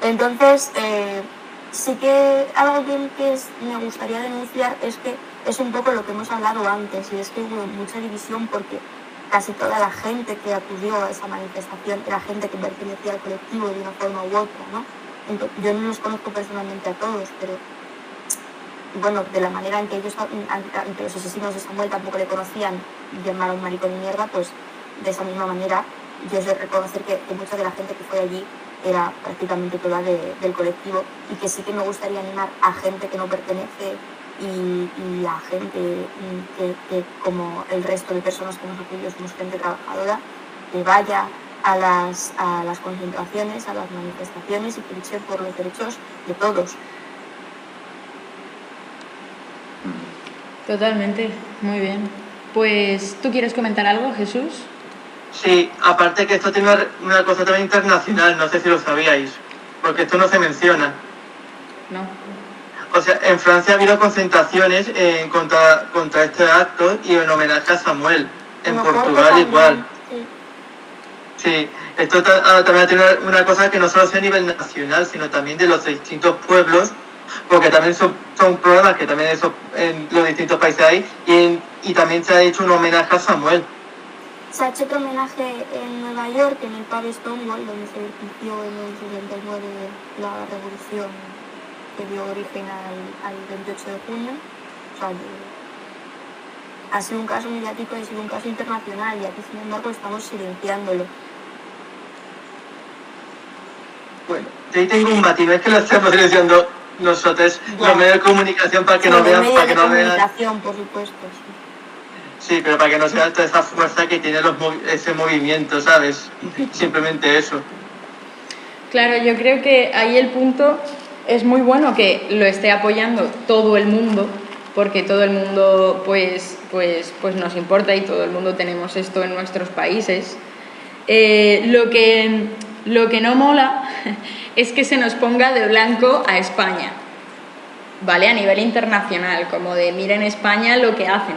entonces, eh, sí que algo que, que me gustaría denunciar es que es un poco lo que hemos hablado antes, y es que hubo mucha división porque casi toda la gente que acudió a esa manifestación era gente que pertenecía al colectivo de una forma u otra, ¿no? Yo no los conozco personalmente a todos, pero bueno, de la manera en que ellos, que los asesinos de Samuel tampoco le conocían, llamaron maricón y mierda, pues de esa misma manera yo sé reconocer que, mucha de la gente que fue allí era prácticamente toda de- del colectivo y que sí que me gustaría animar a gente que no pertenece y, y a gente mm, que, como el resto de personas que hemos acudido somos gente trabajadora, que vaya a las, a las concentraciones, a las manifestaciones y que luche por los derechos de todos. Totalmente, muy bien. Pues, ¿tú quieres comentar algo, Jesús? Sí, aparte que esto tiene una, cosa también internacional, no sé si lo sabíais, porque esto no se menciona. No. O sea, en Francia ha habido concentraciones en contra, contra este acto y en homenaje a Samuel. En Portugal igual. Sí. Esto ah, también tiene una, cosa que no solo sea a nivel nacional, sino también de los distintos pueblos, porque también son, problemas que también eso en los distintos países hay, y, también se ha hecho un homenaje a Samuel. Se ha hecho otro homenaje en Nueva York, en el pub Stonewall, donde se inició en el 69 la revolución que dio origen al, al 28 de junio. O sea, ha sido un caso mediático y ha sido un caso internacional y aquí, sin embargo, estamos silenciándolo. Bueno, yo ahí tengo un matiz, no es que lo estemos diciendo nosotros, Ya. los medios de comunicación, para que Sí, no vean, para que no vean, comunicación, por supuesto. sí. sí, pero para que no se vea toda esa fuerza que tiene los, movi- ese movimiento, ¿sabes? (laughs) Simplemente eso. Claro, yo creo que ahí el punto es muy bueno que lo esté apoyando todo el mundo, porque todo el mundo pues, pues, pues nos importa y todo el mundo tenemos esto en nuestros países. Eh, lo, que, lo que no mola (laughs) es que se nos ponga de blanco a España, ¿vale? A nivel internacional, como de miren España lo que hacen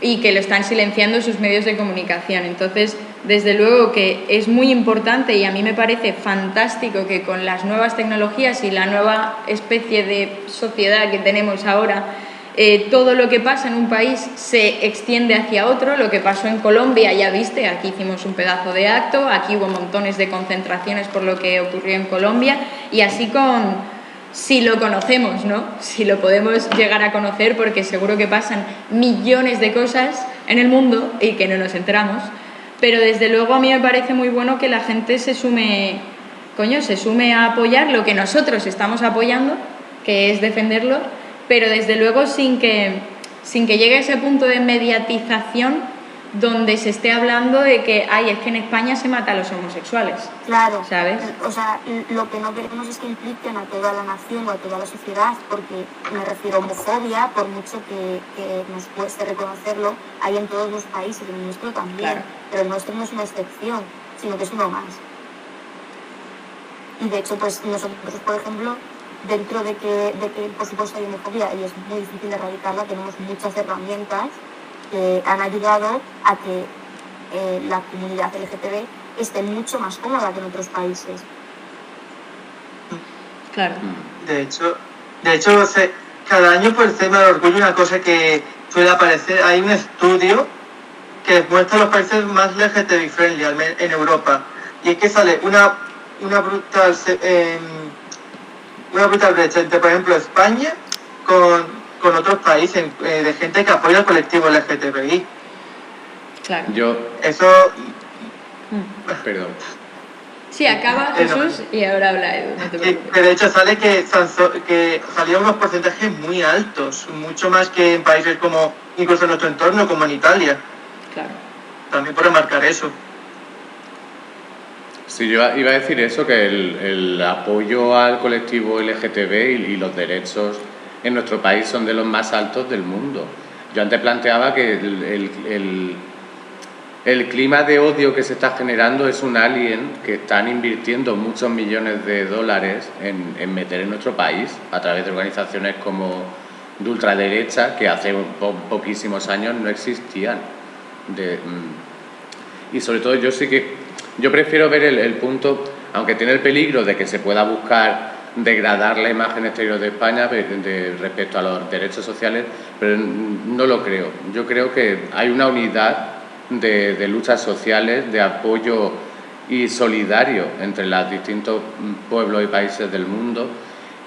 y que lo están silenciando sus medios de comunicación. Entonces, desde luego que es muy importante y a mí me parece fantástico que con las nuevas tecnologías y la nueva especie de sociedad que tenemos ahora, eh, todo lo que pasa en un país se extiende hacia otro. Lo que pasó en Colombia, ya viste, aquí hicimos un pedazo de acto, aquí hubo montones de concentraciones por lo que ocurrió en Colombia y así con, si lo conocemos, ¿no? Si lo podemos llegar a conocer, porque seguro que pasan millones de cosas en el mundo y que no nos enteramos. Pero desde luego a mí me parece muy bueno que la gente se sume, coño, se sume a apoyar lo que nosotros estamos apoyando que es defenderlo, pero desde luego sin que, sin que llegue a ese punto de mediatización donde se esté hablando de que, ay, es que en España se mata a los homosexuales. Claro, ¿Sabes? O sea, lo que no queremos es que impliquen a toda la nación o a toda la sociedad, porque me refiero a homofobia, por mucho que, que nos cueste reconocerlo, hay en todos los países, en el nuestro también, Claro. pero el nuestro no es una excepción, sino que es uno más. Y de hecho, pues nosotros, por ejemplo, dentro de que, de que por supuesto hay homofobia y es muy difícil erradicarla, tenemos muchas herramientas que han ayudado a que eh, la comunidad LGTB esté mucho más cómoda que en otros países. Claro. De hecho, de hecho se- cada año por el tema del orgullo una cosa que suele aparecer, hay un estudio que muestra los países más LGTBI friendly en Europa y es que sale una una brutal se- em, una brutal brecha entre por ejemplo España con, con otros países eh, de gente que apoya al colectivo LGTBI. Claro. Yo, Eso perdón. Sí, acaba Eh, no. Jesús y ahora habla Edu, no te de hecho sale que, Sanso- que salían unos porcentajes muy altos, mucho más que en países como incluso en nuestro entorno, como en Italia. Claro. También por remarcar eso. Sí, yo iba a decir eso, que el, el apoyo al colectivo LGTB y, y los derechos en nuestro país son de los más altos del mundo. Yo antes planteaba que el, el- el- clima de odio que se está generando es un alien que están invirtiendo muchos millones de dólares en, en meter en nuestro país a través de organizaciones como de ultraderecha que hace po- poquísimos años no existían. De, mm, y sobre todo yo sí que yo prefiero ver el, punto, aunque tiene el peligro de que se pueda buscar degradar la imagen exterior de España de- respecto a los derechos sociales, pero no lo creo. Yo creo que hay una unidad de, luchas sociales, de apoyo y solidario entre los distintos pueblos y países del mundo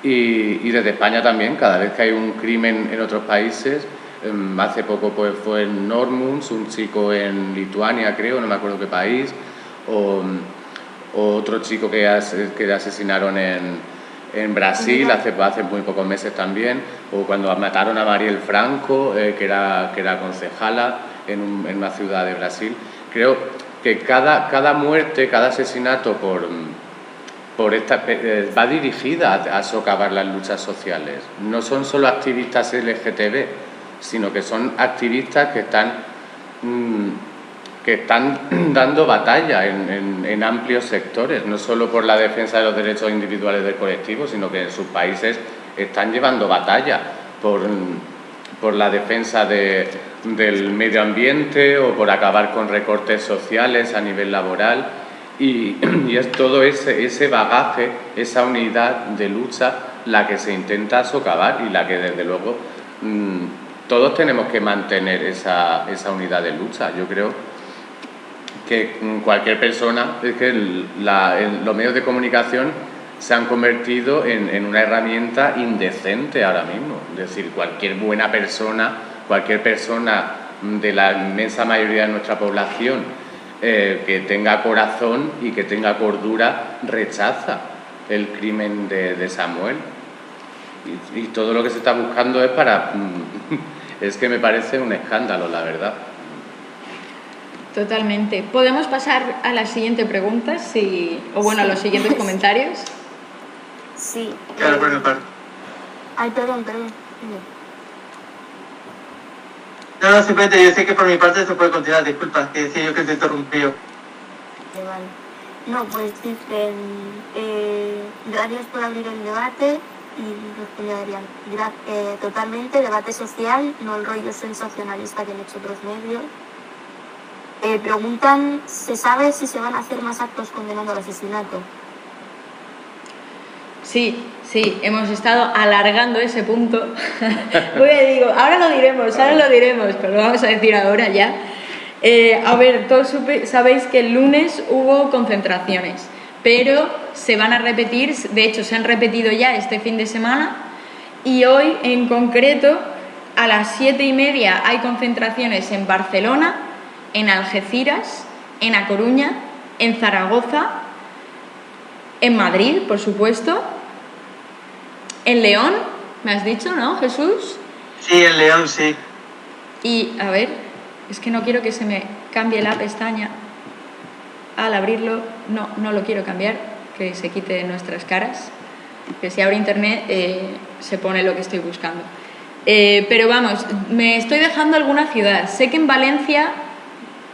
y, desde España también, cada vez que hay un crimen en otros países, em, hace poco pues fue en Normunds, un chico en Lituania creo, no me acuerdo qué país, o, o otro chico que, que asesinaron en, en Brasil hace, hace muy pocos meses también, o cuando mataron a Mariel Franco, eh, que, era, que era concejala en, un- en una ciudad de Brasil. Creo que cada, cada muerte, cada asesinato por, por esta, eh, va dirigida a, a socavar las luchas sociales. No son solo activistas LGTB, sino que son activistas que están, mm, que están (clears throat) dando batalla en, amplios sectores, no solo por la defensa de los derechos individuales del colectivo, sino que en sus países están llevando batalla por, por la defensa de- del medio ambiente o por acabar con recortes sociales a nivel laboral. Y, (clears throat) y es todo ese, ese bagaje, esa unidad de lucha la que se intenta socavar y la que desde luego mm, todos tenemos que mantener esa, esa unidad de lucha. Yo creo que cualquier persona, es que los medios de comunicación se han convertido en, una herramienta indecente ahora mismo. Es decir, cualquier buena persona, cualquier persona de la inmensa mayoría de nuestra población eh, que tenga corazón y que tenga cordura rechaza el crimen de, Samuel. Y, todo lo que se está buscando es para... (laughs) es que me parece un escándalo, la verdad. Totalmente. ¿Podemos pasar a la siguiente pregunta? Si, o bueno, a los siguientes comentarios. Sí. Claro, por mi parte. Ay, perdón, perdón. No, no, simplemente yo sé que por mi parte se puede continuar, disculpa, que decía yo que te interrumpió. Vale, vale. No, pues dicen, eh, gracias por abrir el debate y responde Adrián. Gra- eh, totalmente, debate social, no el rollo sensacionalista que han hecho otros medios. Eh, preguntan, ¿se sabe si se van a hacer más actos condenando al asesinato? Sí, sí, hemos estado alargando ese punto. (laughs) Voy a digo, ahora lo diremos, ahora lo diremos, pero lo vamos a decir ahora ya. Eh, a ver, todos sabéis que el lunes hubo concentraciones, pero se van a repetir, de hecho se han repetido ya este fin de semana y hoy en concreto a las siete y media hay concentraciones en Barcelona, en Algeciras, en A Coruña, en Zaragoza, en Madrid, por supuesto, En León, me has dicho, ¿no, Jesús? Sí, en León, sí. Y a ver, es que no quiero que se me cambie la pestaña al abrirlo. No, no lo quiero cambiar, que se quite de nuestras caras. Que si abre internet eh, se pone lo que estoy buscando. Eh, pero vamos, me estoy dejando alguna ciudad. Sé que en Valencia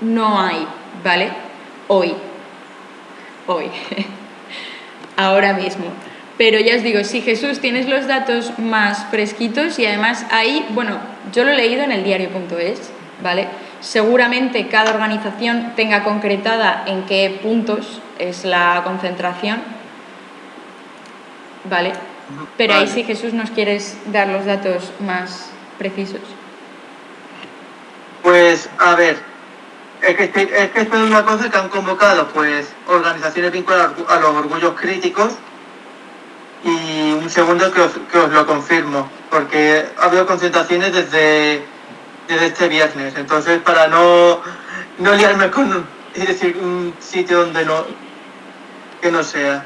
no hay, ¿vale? Hoy. Hoy. (laughs) Ahora mismo. Pero ya os digo, si Jesús tienes los datos más fresquitos y además ahí, bueno, yo lo he leído en el diario.es, ¿vale? Seguramente cada organización tenga concretada en qué puntos es la concentración, ¿vale? Pero ahí sí, Jesús, nos quieres dar los datos más precisos. Pues, a ver, es que, es que esto es una cosa que han convocado, pues, organizaciones vinculadas a los orgullos críticos. Y un segundo que os, que os lo confirmo, porque ha habido concentraciones desde, desde este viernes. Entonces, para no, no liarme con y decir un sitio donde no, que no sea.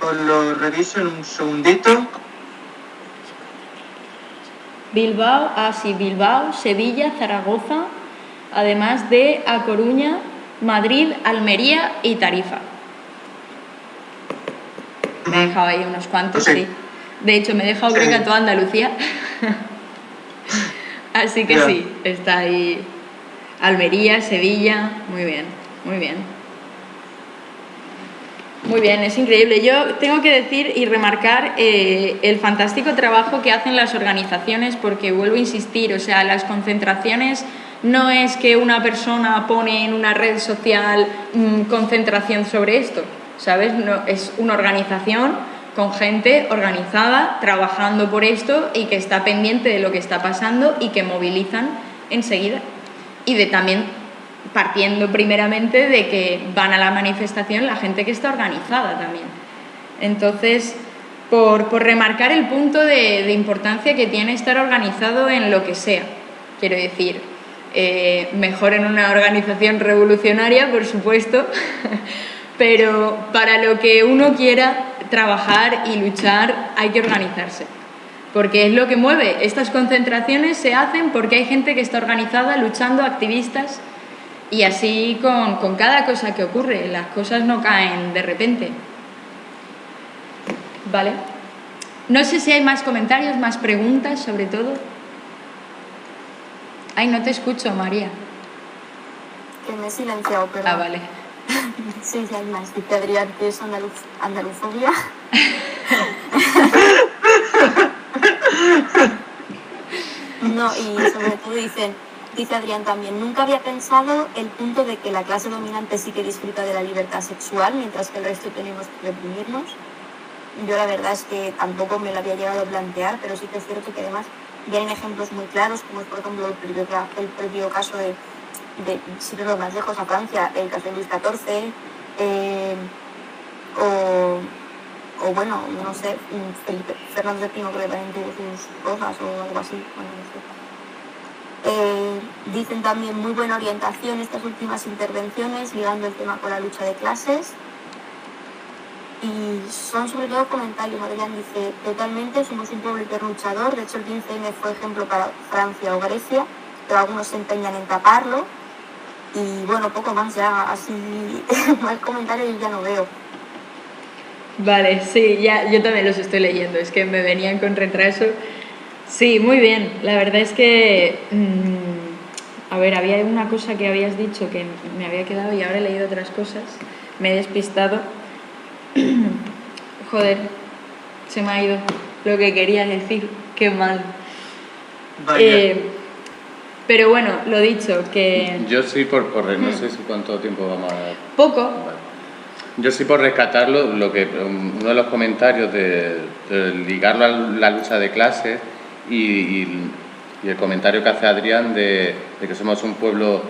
Os lo reviso en un segundito. Bilbao, ah sí, Bilbao, Sevilla, Zaragoza, además de A Coruña, Madrid, Almería y Tarifa. Me he dejado ahí unos cuantos, Sí. sí. De hecho, me he dejado creo Sí. que a toda Andalucía. (laughs) Así que sí, está ahí Almería, Sevilla, muy bien, muy bien. Muy bien, es increíble. Yo tengo que decir y remarcar eh, el fantástico trabajo que hacen las organizaciones porque vuelvo a insistir, o sea, las concentraciones no es que una persona pone en una red social mm, concentración sobre esto, ¿sabes? Es una organización con gente organizada, trabajando por esto y que está pendiente de lo que está pasando y que movilizan enseguida. Y de también partiendo primeramente de que van a la manifestación la gente que está organizada también. Entonces, por, por remarcar el punto de importancia que tiene estar organizado en lo que sea, quiero decir, eh, mejor en una organización revolucionaria, por supuesto, (laughs) pero para lo que uno quiera trabajar y luchar hay que organizarse porque es lo que mueve. Estas concentraciones se hacen porque hay gente que está organizada, luchando, activistas, y así con, con cada cosa que ocurre, las cosas no caen de repente. ¿Vale? No sé si hay más comentarios, más preguntas sobre todo. Ay, no te escucho, María. Que me he silenciado, pero... Ah, vale. (laughs) Sí, sí, hay más. Dice Adrián que es andaluz, (laughs) no, y sobre todo dicen, dice Adrián también, nunca había pensado el punto de que la clase dominante sí que disfruta de la libertad sexual, mientras que el resto tenemos que reprimirnos. Yo la verdad es que tampoco me lo había llegado a plantear, pero sí que es cierto que además vienen ejemplos muy claros, como es por ejemplo el propio, caso de, de, si lo más lejos, a Francia, el caso de Luis XIV, eh, o, bueno, no sé, Felipe Fernández I que también tuvo sus cosas o algo así, bueno, no sé. Eh, dicen también muy buena orientación estas últimas intervenciones, ligando el tema con la lucha de clases. Y son sobre todo comentarios. Adrián dice, totalmente, somos un pueblo hiperluchador. De hecho, el 15M fue ejemplo para Francia o Grecia, pero algunos se empeñan en taparlo. Y bueno, poco más ya, así, (laughs) más comentarios ya no veo. Vale, sí, ya, yo también los estoy leyendo, es que me venían con retraso. Sí, muy bien, la verdad es que, mm, a ver, había una cosa que habías dicho que me había quedado y ahora he leído otras cosas, me he despistado. (clears throat) Joder, se me ha ido lo que quería decir, qué mal. Eh, pero bueno, lo dicho, que Yo sí, por, por no sé si cuánto tiempo vamos a... poco, Vale. Yo sí por rescatarlo, lo que um, uno de los comentarios de, de ligarlo a la lucha de clases y, y- y el comentario que hace Adrián de, de que somos un pueblo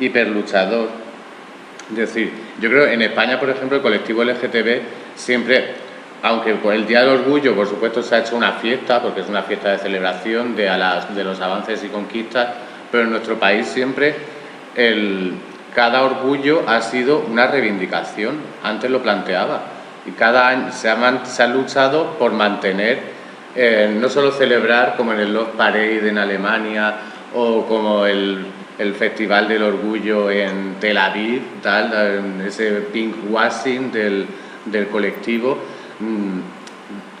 hiperluchador. Es decir, yo creo en España, por ejemplo, el colectivo LGTB siempre, aunque por el Día del Orgullo, por supuesto, se ha hecho una fiesta, porque es una fiesta de celebración de, los avances y conquistas, pero en nuestro país siempre el, cada orgullo ha sido una reivindicación. Antes lo planteaba. Y cada año se ha, se ha luchado por mantener, eh, no solo celebrar como en el Love Parade en Alemania o como el, el Festival del Orgullo en Tel Aviv, tal, ese pink washing del, del colectivo mm,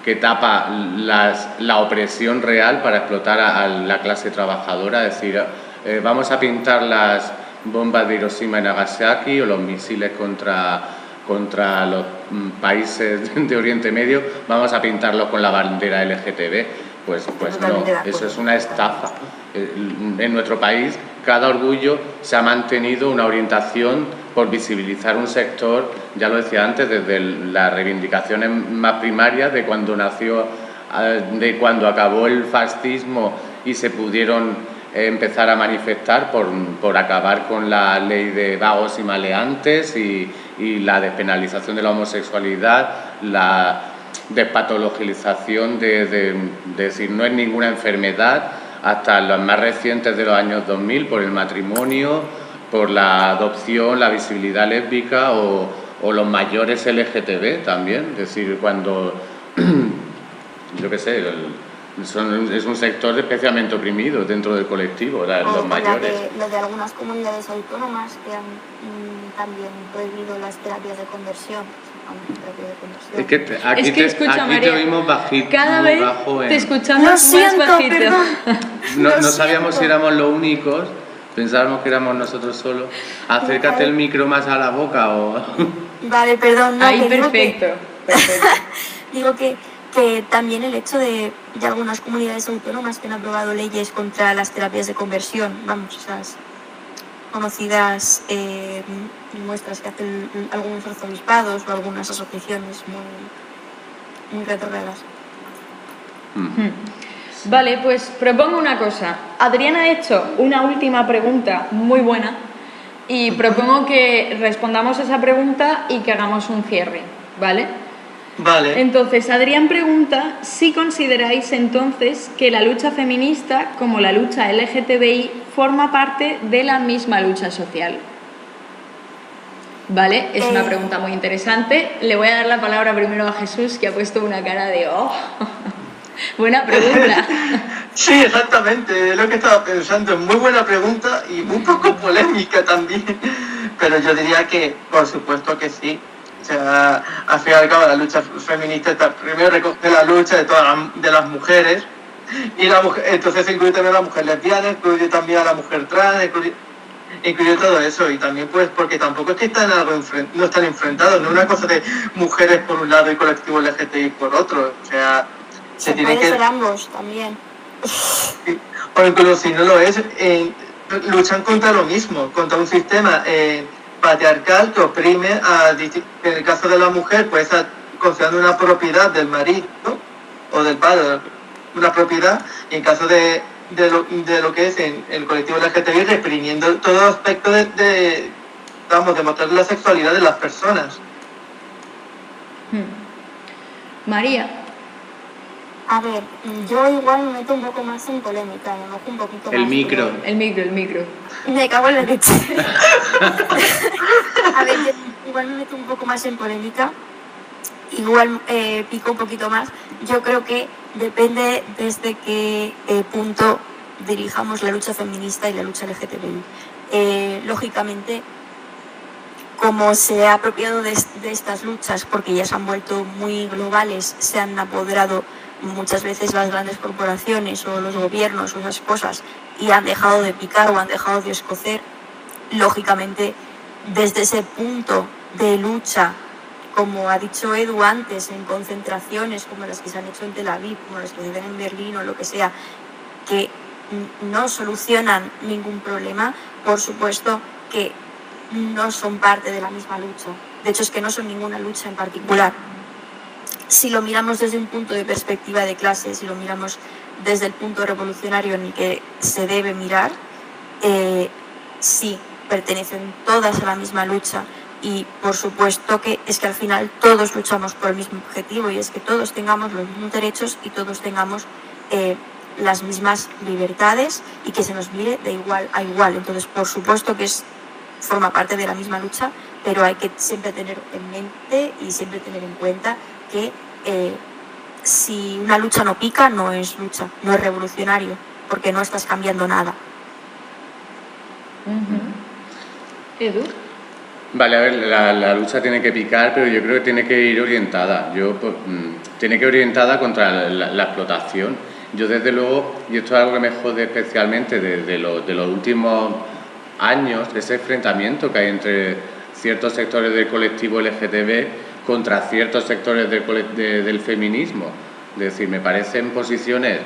que tapa la opresión real para explotar a, a la clase trabajadora, es decir, eh, vamos a pintar las bombas de Hiroshima y Nagasaki o los misiles contra, contra los mm, países (laughs) de Oriente Medio, vamos a pintarlos con la bandera LGTB. Pues, pues no, eso es una estafa. En nuestro país, cada orgullo se ha mantenido una orientación por visibilizar un sector, ya lo decía antes, desde las reivindicaciones más primarias de cuando nació, eh, de cuando acabó el fascismo y se pudieron eh, empezar a manifestar por, por acabar con la ley de vagos y maleantes y, y la despenalización de la homosexualidad, la de, de- de decir no es ninguna enfermedad, hasta los más recientes de los años 2000 por el matrimonio, por la adopción, la visibilidad lésbica o, o los mayores LGTB también, es decir, cuando, (clears throat) yo qué sé, el- son- es un sector especialmente oprimido dentro del colectivo, la- los mayores. de- lo de algunas comunidades autónomas que han mm, también prohibido las terapias de conversión. Es que te- aquí, Es que te, escucha, aquí María, te oímos bajito, Cada vez bajo en- te escuchamos Lo más siento, bajito. perdón. (laughs) No, sabíamos si éramos los únicos, pensábamos que éramos nosotros solos. Acércate el micro más a la boca o... Vale, perdón. No, Ahí que- (laughs) perfecto. Digo que, que también el hecho de, de algunas comunidades autónomas que han aprobado leyes contra las terapias de conversión, vamos, esas conocidas eh, muestras que hacen algunos arzobispados o algunas asociaciones muy, muy retornadas. Vale, pues propongo una cosa. Adriana ha hecho una última pregunta muy buena y propongo que respondamos esa pregunta y que hagamos un cierre, ¿vale? Vale. Entonces, Adrián pregunta si consideráis entonces que la lucha feminista, como la lucha LGTBI, forma parte de la misma lucha social. ¿Vale? Es una Eh. pregunta muy interesante. Le voy a dar la palabra primero a Jesús, que ha puesto una cara de ¡oh! (laughs) Buena pregunta. (laughs) Sí, exactamente, es lo que estaba pensando. Es muy buena pregunta y un poco polémica también. Pero yo diría que, por supuesto que sí. O sea, al fin y al cabo, la lucha feminista está primero recoge la lucha de todas las, de las mujeres. Y la mujer, entonces incluye también a la mujer lesbiana, incluye también a la mujer trans, incluye, incluye todo eso. Y también, pues, porque tampoco es que están algo enfren- no están enfrentados. No es una cosa de mujeres por un lado y colectivo LGTBI por otro. O sea, se Se tiene que. ser ambos también. O incluso si no lo es, eh, luchan contra lo mismo, contra un sistema eh, patriarcal que oprime a, en el caso de la mujer, pues a- considerando una propiedad del marido o del padre, una propiedad, y en caso de, de, lo, de lo que es en el colectivo LGTBI, reprimiendo todo aspecto de, de, vamos, de mostrar la sexualidad de las personas. María, A ver, yo igual me meto un poco más en polémica, me mojo un poquito El más. micro. pero- el micro, el micro. Me cago en la leche. (laughs) A ver, yo igual me meto un poco más en polémica, igual eh, pico un poquito más. Yo creo que depende desde qué eh, punto dirijamos la lucha feminista y la lucha LGTBI. Eh, lógicamente, como se ha apropiado de estas luchas, porque ya se han vuelto muy globales, se han apoderado muchas veces las grandes corporaciones o los gobiernos o esas cosas y han dejado de picar o han dejado de escocer, lógicamente, desde ese punto de lucha, como ha dicho Edu antes, en concentraciones como las que se han hecho en Tel Aviv, como las que se ven en Berlín o lo que sea, que no solucionan ningún problema, por supuesto que no son parte de la misma lucha. De hecho, es que no son ninguna lucha en particular. Si lo miramos desde un punto de perspectiva de clase, si lo miramos desde el punto revolucionario en el que se debe mirar, eh, sí, pertenecen todas a la misma lucha y por supuesto que es que al final todos luchamos por el mismo objetivo y es que todos tengamos los mismos derechos y todos tengamos eh, las mismas libertades y que se nos mire de igual a igual. Entonces, por supuesto que es forma parte de la misma lucha, pero hay que siempre tener en mente y siempre tener en cuenta que eh, si una lucha no pica, no es lucha, no es revolucionario, porque no estás cambiando nada. Edu. Vale, a ver, la, la, lucha tiene que picar, pero yo creo que tiene que ir orientada. Yo, pues, mm, tiene que ir orientada contra la, la, explotación. Yo, desde luego, y esto es algo que me jode especialmente de, de, lo, de los últimos años, de ese enfrentamiento que hay entre ciertos sectores del colectivo LGTB contra ciertos sectores del, de, del feminismo. Es decir, me parecen posiciones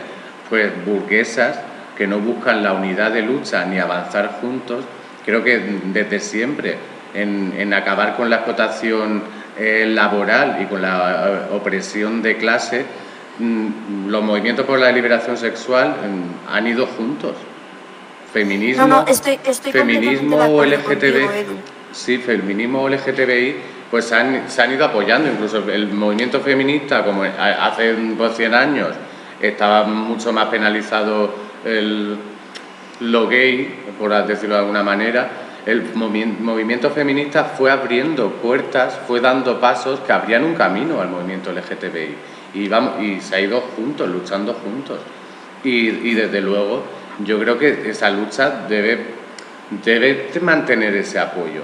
pues burguesas que no buscan la unidad de lucha ni avanzar juntos. Creo que desde siempre en, en acabar con la explotación eh, laboral y con la eh, opresión de clase, mm, los movimientos por la liberación sexual mm, han ido juntos. Feminismo, no, no, estoy, estoy feminismo o LGTB, sí, feminismo o LGTBI, pues se han, ido apoyando. Incluso el movimiento feminista, como hace 100 años, estaba mucho más penalizado el, lo gay, por decirlo de alguna manera, el movimiento feminista fue abriendo puertas, fue dando pasos que abrían un camino al movimiento LGTBI y, vamos, y se ha ido juntos, luchando juntos. Y, y desde luego yo creo que esa lucha debe, debe mantener ese apoyo,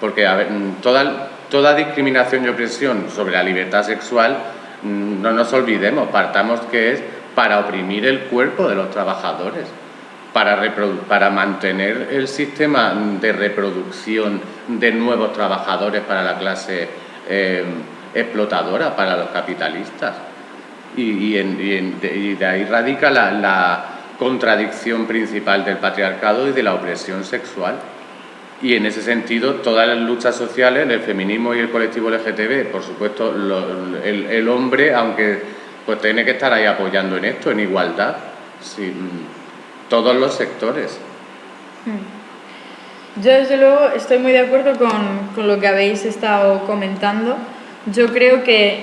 porque a ver, toda, toda discriminación y opresión sobre la libertad sexual, no nos olvidemos, partamos que es para oprimir el cuerpo de los trabajadores para, para mantener el sistema de reproducción de nuevos trabajadores para la clase eh, explotadora, para los capitalistas. Y, de ahí radica la, contradicción principal del patriarcado y de la opresión sexual. Y en ese sentido, todas las luchas sociales, el feminismo y el colectivo LGTB, por supuesto, el, hombre, aunque pues tiene que estar ahí apoyando en esto, en igualdad. Sí, todos los sectores. Yo desde luego estoy muy de acuerdo con, con lo que habéis estado comentando. Yo creo que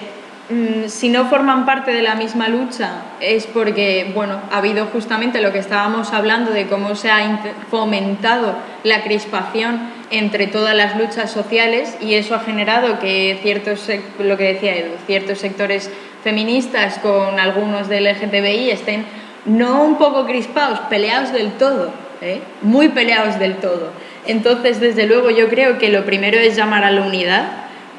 mmm, si no forman parte de la misma lucha es porque, bueno, ha habido justamente lo que estábamos hablando de cómo se ha fomentado la crispación entre todas las luchas sociales y eso ha generado que ciertos, lo que decía Edu, ciertos sectores feministas con algunos del LGTBI estén no un poco crispados, peleados del todo, ¿eh? muy peleados del todo. Entonces, desde luego, yo creo que lo primero es llamar a la unidad,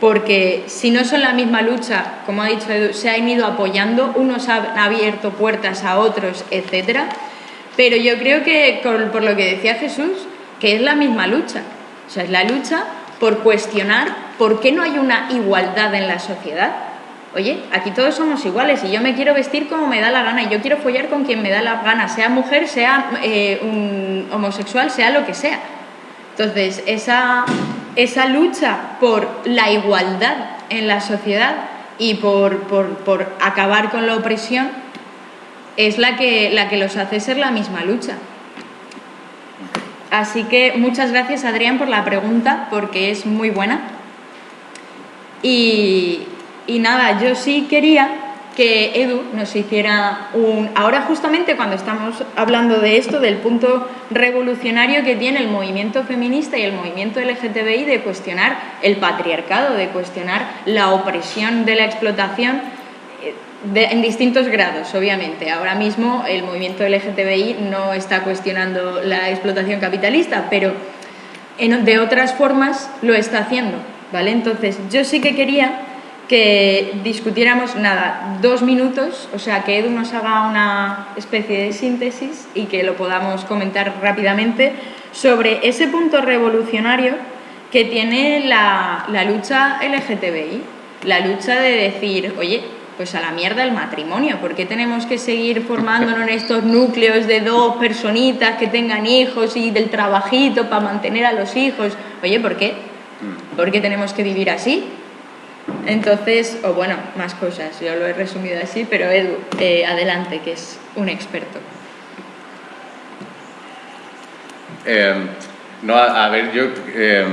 porque si no son la misma lucha, como ha dicho Edu, se han ido apoyando, unos han abierto puertas a otros, etc. Pero yo creo que, por lo que decía Jesús, que es la misma lucha. O sea, es la lucha por cuestionar por qué no hay una igualdad en la sociedad oye, aquí todos somos iguales y yo me quiero vestir como me da la gana y yo quiero follar con quien me da la gana, sea mujer, sea eh, homosexual, sea lo que sea. Entonces, esa, esa lucha por la igualdad en la sociedad y por, por, por, acabar con la opresión es la que, la que los hace ser la misma lucha. Así que muchas gracias Adrián por la pregunta porque es muy buena. Y, y nada, yo sí quería que Edu nos hiciera un... Ahora justamente cuando estamos hablando de esto, del punto revolucionario que tiene el movimiento feminista y el movimiento LGTBI de cuestionar el patriarcado, de cuestionar la opresión de la explotación eh, en distintos grados, obviamente. Ahora mismo el movimiento LGTBI no está cuestionando la explotación capitalista, pero de otras formas lo está haciendo, ¿vale? Entonces, yo sí que quería que discutiéramos, nada, dos minutos, o sea, que Edu nos haga una especie de síntesis y que lo podamos comentar rápidamente sobre ese punto revolucionario que tiene la, la lucha LGTBI, la lucha de decir, oye, pues a la mierda el matrimonio, ¿por qué tenemos que seguir formándonos en estos núcleos de dos personitas que tengan hijos y del trabajito para mantener a los hijos? Oye, ¿por qué? ¿Por qué tenemos que vivir así? Entonces, o bueno, más cosas, yo lo he resumido así, pero Edu, eh, adelante, que es un experto. Eh, no, a, ver, yo... Eh,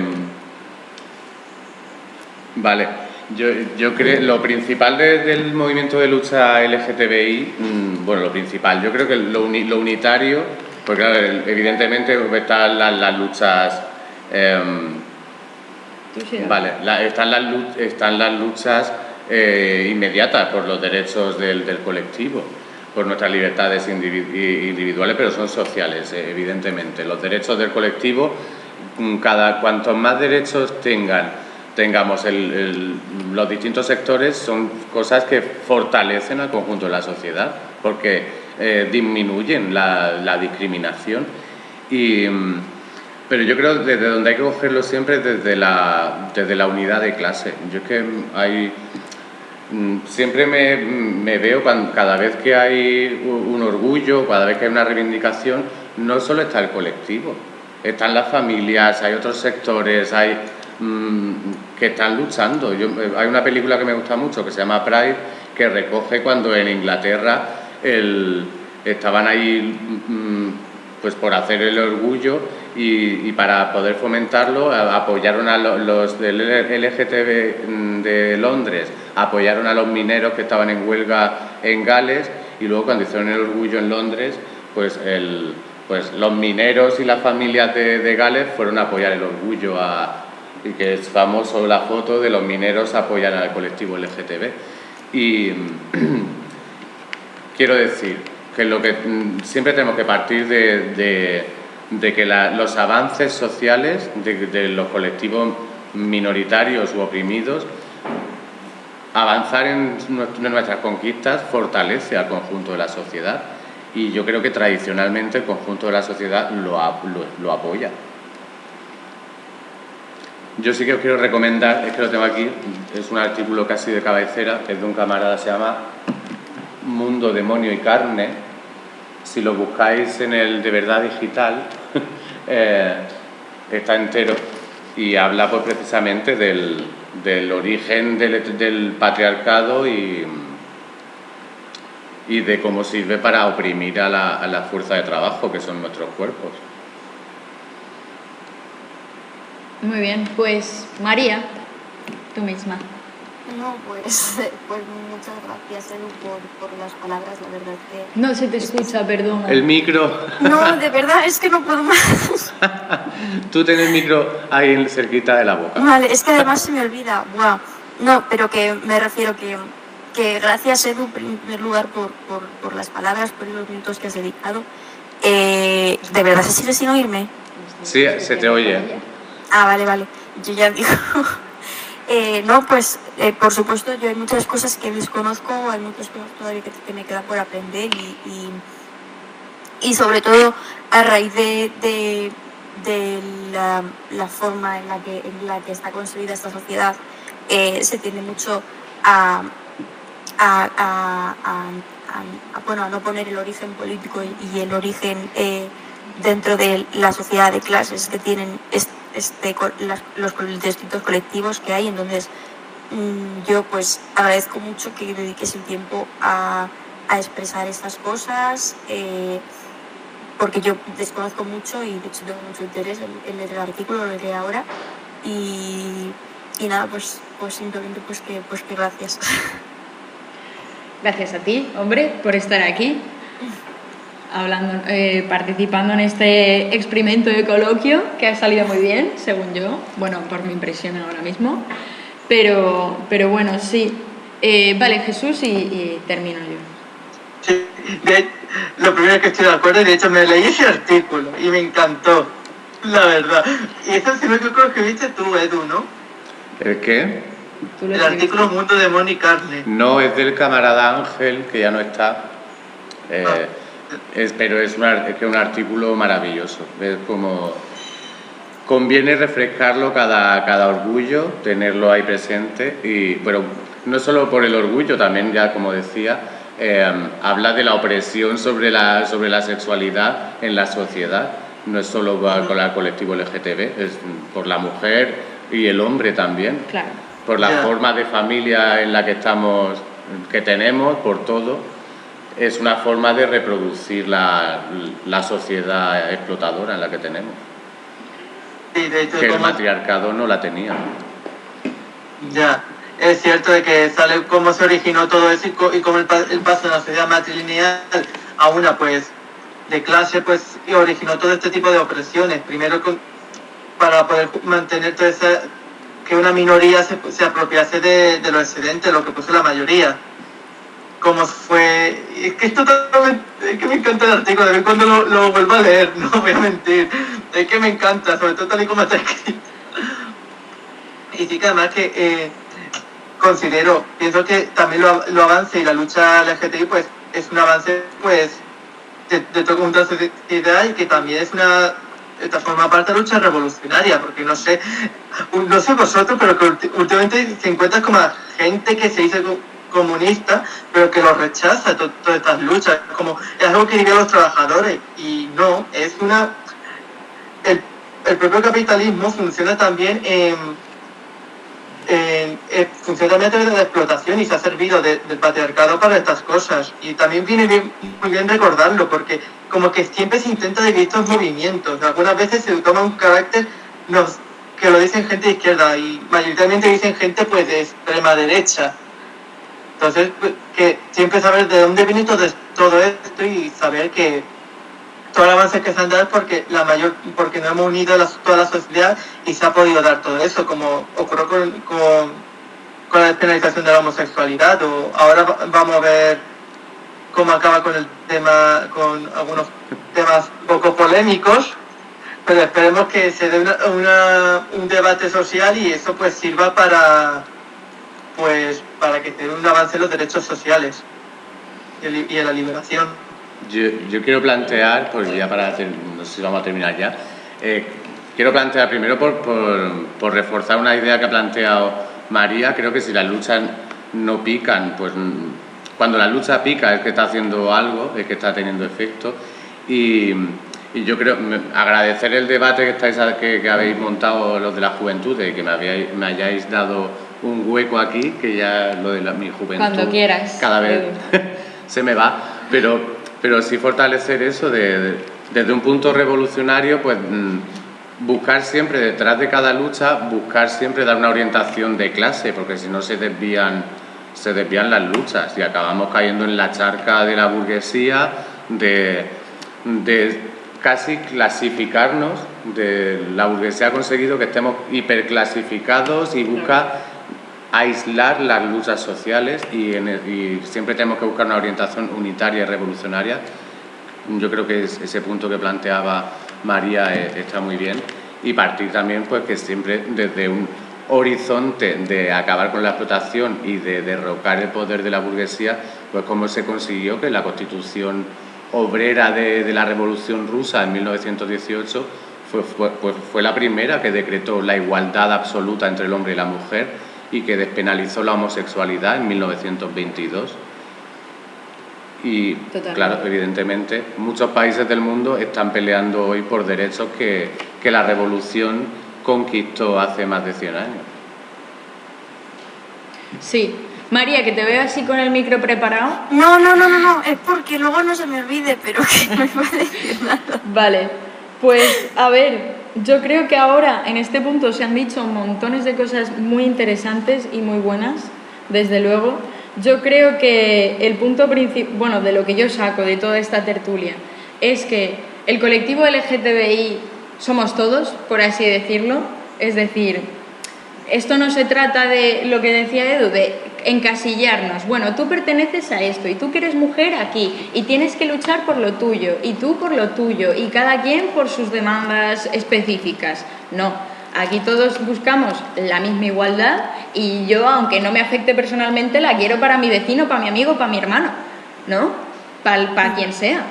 vale, yo, yo creo, lo principal de, del movimiento de lucha LGTBI, mmm, bueno, lo principal, yo creo que lo, lo unitario, porque claro, evidentemente están las, las luchas Em, vale, están, las, están las luchas eh, inmediatas por los derechos del, del, colectivo, por nuestras libertades individuales, pero son sociales, eh, evidentemente. Los derechos del colectivo, mm, cada cuantos más derechos tengan, tengamos los distintos sectores, son cosas que fortalecen al conjunto de la sociedad, porque eh, disminuyen la, la discriminación. Y, mm, pero yo creo desde donde hay que cogerlo siempre desde la, desde la unidad de clase. Yo es que hay Mm, siempre me, veo cuando, cada vez que hay un orgullo, cada vez que hay una reivindicación, no solo está el colectivo, están las familias, hay otros sectores, hay mm, que están luchando. Yo, eh, hay una película que me gusta mucho que se llama Pride, que recoge cuando en Inglaterra estaban ahí mm, pues por hacer el orgullo y, para poder fomentarlo apoyaron a los del LGTB de Londres, apoyaron a los mineros que estaban en huelga en Gales y luego cuando hicieron el orgullo en Londres, pues, el, pues los mineros y las familias de, Gales fueron a apoyar el orgullo y que es famoso la foto de los mineros apoyan al colectivo LGTB. Y (clears throat) quiero decir que lo que mm, siempre tenemos que partir de de que los avances sociales de, los colectivos minoritarios u oprimidos, avanzar en, nuestras conquistas fortalece al conjunto de la sociedad y yo creo que tradicionalmente el conjunto de la sociedad lo, lo, apoya. Yo sí que os quiero recomendar, es que lo tengo aquí, es un artículo casi de cabecera, es de un camarada, se llama Mundo, Demonio y Carne, si lo buscáis en el de verdad digital, (laughs) eh, está entero y habla pues precisamente del, origen del, patriarcado y, y de cómo sirve para oprimir a la, a la fuerza de trabajo que son nuestros cuerpos. Muy bien, pues María, tú misma. No, pues, (laughs) pues muchas gracias, Edu, por, por, las palabras, la verdad que... No se te escucha, perdón. El micro. No, de verdad, es que no puedo más. (laughs) Tú tienes el micro ahí cerquita de la boca. Vale, es que además se me olvida. Wow. No, pero que me refiero que, que gracias, Edu, en primer lugar, por, por, por las palabras, por los minutos que has dedicado. Eh, ¿De verdad se sigue sin oírme? Sí, se te oye. Ah, vale, vale. Yo ya digo... (laughs) Eh, no, pues eh, por supuesto yo hay muchas cosas que desconozco, hay muchas cosas todavía que, me quedan por aprender y, y, sobre todo a raíz de, de, la, forma en la, que, en la que está construida esta sociedad eh, se tiende mucho a, a, bueno, a no poner el origen político y, el origen dentro de la sociedad de clases que tienen este, los, distintos colectivos que hay. Entonces, mm, yo pues agradezco mucho que dediques el tiempo a, expresar estas cosas, eh, porque yo desconozco mucho y de hecho tengo mucho interés en, leer el artículo, lo leeré ahora. Y, nada, pues, pues simplemente pues que, pues que gracias. Gracias a ti, hombre, por estar aquí (laughs) hablando, eh, participando en este experimento de coloquio que ha salido muy bien, según yo, bueno, por mi impresión ahora mismo, pero, pero bueno, sí. Eh, vale, Jesús, y, termino yo. Sí, lo primero que estoy de acuerdo, y de hecho me leí ese artículo y me encantó, la verdad. Y eso sí me creo que viste tú, Edu, ¿no? ¿El qué? El artículo Mundo de Moni Carne. No, es del camarada Ángel, que ya no está. Eh, ah. Es, pero es, un artículo maravilloso. Es como conviene refrescarlo cada, cada orgullo, tenerlo ahí presente y bueno, no solo por el orgullo, también ya como decía, eh, habla de la opresión sobre la, sobre la sexualidad en la sociedad, no es solo con el colectivo LGTB, es por la mujer y el hombre también, por la forma de familia en la que estamos, que tenemos, por todo es una forma de reproducir la, la sociedad explotadora en la que tenemos. que el matriarcado no la tenía. Ya, es cierto de que sale cómo se originó todo eso y, cómo el, paso de una sociedad matrilineal a una pues de clase pues originó todo este tipo de opresiones. Primero con, para poder mantener toda esa que una minoría se, se apropiase de, de, lo excedente, lo que puso la mayoría. Como fue. Es que esto Es que me encanta el artículo, de vez cuando lo, lo, vuelvo a leer, (laughs) no voy a mentir. Es que me encanta, sobre todo tal y como está escrito. Y sí que además que eh, considero, pienso que también lo, lo avance y la lucha LGTBI pues es un avance pues de, de toda una sociedad y que también es una esta forma parte de lucha revolucionaria, porque no sé, no sé vosotros, pero que últimamente se encuentra como gente que se dice comunista, pero que lo rechaza todas estas luchas, como es algo que viven los trabajadores, y no, es una... El, el propio capitalismo funciona también en, en, funciona también a través de la explotación y se ha servido de, del patriarcado para estas cosas. Y también viene bien, muy bien recordarlo, porque como que siempre se intenta dividir estos movimientos. Algunas veces se toma un carácter nos, que lo dicen gente de izquierda y mayoritariamente dicen gente pues de extrema derecha. Entonces, pues, que siempre saber de dónde viene todo, esto y saber que todo el avance que se han dado porque la mayor porque no hemos unido la, toda la sociedad y se ha podido dar todo eso como ocurrió con, con, con la despenalización de la homosexualidad o ahora vamos a ver cómo acaba con el tema con algunos temas poco polémicos pero esperemos que se dé una, una, un debate social y eso pues sirva para pues para que tenga un avance en los derechos sociales y, y en la liberación. Yo, yo, quiero plantear, pues ya para, hacer, no sé si vamos a terminar ya, eh, quiero plantear primero por, por, por, reforzar una idea que ha planteado María, creo que si las luchas no pican, pues cuando la lucha pica es que está haciendo algo, es que está teniendo efecto. Y, y yo creo, agradecer el debate que, estáis, que, que habéis montado los de la juventud, de que me, habíais, me hayáis dado un hueco aquí, que ya lo de la, mi juventud Cuando quieras. cada vez (laughs) se me va, pero pero sí fortalecer eso de, de, desde un punto revolucionario, pues mmm, buscar siempre detrás de cada lucha, buscar siempre dar una orientación de clase, porque si no se desvían, se desvían las luchas y acabamos cayendo en la charca de la burguesía, de, de casi clasificarnos, de la burguesía ha conseguido que estemos hiperclasificados y busca aislar las luchas sociales y, siempre tenemos que buscar una orientación unitaria y revolucionaria. Yo creo que es, ese punto que planteaba María es, está muy bien y partir también pues que siempre desde un horizonte de acabar con la explotación y de derrocar el poder de la burguesía, pues como se consiguió que la constitución obrera de, de la revolución rusa en 1918 fue, fue, pues fue la primera que decretó la igualdad absoluta entre el hombre y la mujer y que despenalizó la homosexualidad en 1922. Y Totalmente. claro, evidentemente, muchos países del mundo están peleando hoy por derechos que, que la revolución conquistó hace más de 100 años. Sí. María, que te veo así con el micro preparado. No, no, no, no, no, es porque luego no se me olvide, pero que no me (laughs) puede decir nada. Vale, pues a ver, yo creo que ahora en este punto se han dicho montones de cosas muy interesantes y muy buenas, desde luego. Yo creo que el punto principal, bueno, de lo que yo saco de toda esta tertulia, es que el colectivo LGTBI somos todos, por así decirlo. Es decir, esto no se trata de lo que decía Edu, de encasillarnos. Bueno, tú perteneces a esto y tú que eres mujer aquí y tienes que luchar por lo tuyo y tú por lo tuyo y cada quien por sus demandas específicas. No, aquí todos buscamos la misma igualdad y yo, aunque no me afecte personalmente, la quiero para mi vecino, para mi amigo, para mi hermano, ¿no? Para, para quien sea.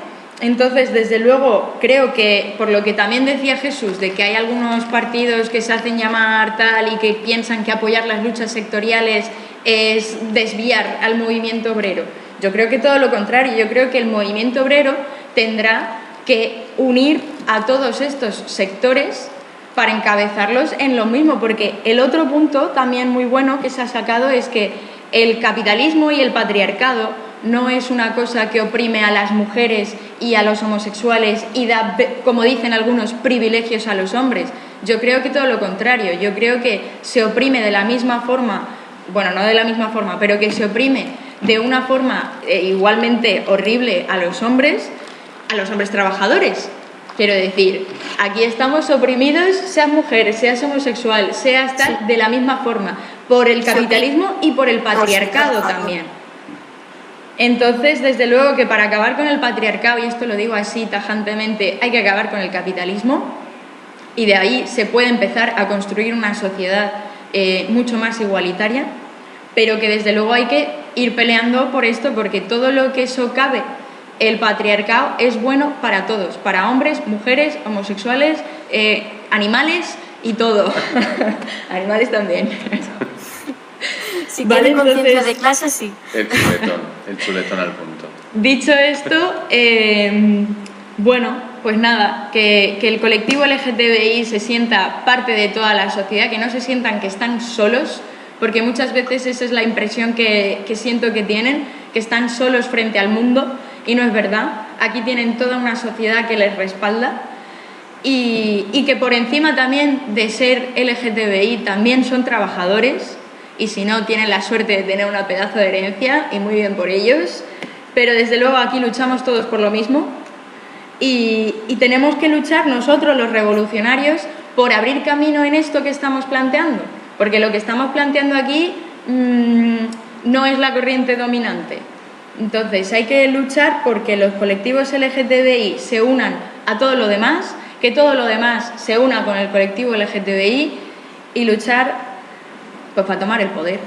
Entonces, desde luego, creo que por lo que también decía Jesús, de que hay algunos partidos que se hacen llamar tal y que piensan que apoyar las luchas sectoriales es desviar al movimiento obrero. Yo creo que todo lo contrario, yo creo que el movimiento obrero tendrá que unir a todos estos sectores para encabezarlos en lo mismo, porque el otro punto también muy bueno que se ha sacado es que el capitalismo y el patriarcado no es una cosa que oprime a las mujeres y a los homosexuales y da, como dicen algunos, privilegios a los hombres. Yo creo que todo lo contrario, yo creo que se oprime de la misma forma, bueno, no de la misma forma, pero que se oprime de una forma eh, igualmente horrible a los hombres, a los hombres trabajadores. Quiero decir, aquí estamos oprimidos, seas mujer, seas homosexual, seas tal, de la misma forma, por el capitalismo y por el patriarcado también. Entonces, desde luego que para acabar con el patriarcado, y esto lo digo así tajantemente, hay que acabar con el capitalismo y de ahí se puede empezar a construir una sociedad eh, mucho más igualitaria, pero que desde luego hay que ir peleando por esto porque todo lo que socave el patriarcado es bueno para todos, para hombres, mujeres, homosexuales, eh, animales y todo. (laughs) animales también. Si Vale, tiene conciencia de clase, sí. El chuletón, el chuletón al punto. Dicho esto, eh, bueno, pues nada, que, el colectivo LGTBI se sienta parte de toda la sociedad, que no se sientan que están solos, porque muchas veces esa es la impresión que, que siento que tienen, que están solos frente al mundo, y no es verdad. Aquí tienen toda una sociedad que les respalda. Y, y que por encima también de ser LGTBI también son trabajadores y si no tienen la suerte de tener una pedazo de herencia y muy bien por ellos, pero desde luego aquí luchamos todos por lo mismo y, tenemos que luchar nosotros los revolucionarios por abrir camino en esto que estamos planteando, porque lo que estamos planteando aquí mm, no es la corriente dominante. Entonces hay que luchar porque los colectivos LGTBI se unan a todo lo demás, que todo lo demás se una con el colectivo LGTBI y luchar pues para tomar el poder,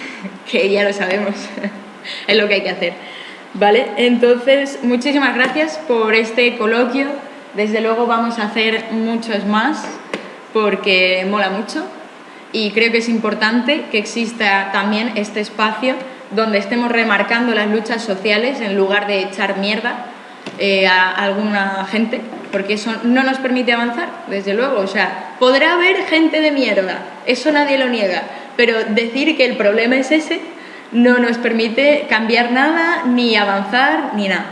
(laughs) que ya lo sabemos, (laughs) es lo que hay que hacer. ¿Vale? Entonces, muchísimas gracias por este coloquio. Desde luego vamos a hacer muchos más porque mola mucho y creo que es importante que exista también este espacio donde estemos remarcando las luchas sociales en lugar de echar mierda eh, a alguna gente, porque eso no nos permite avanzar, desde luego. O sea, podrá haber gente de mierda, eso nadie lo niega, pero decir que el problema es ese no nos permite cambiar nada, ni avanzar, ni nada.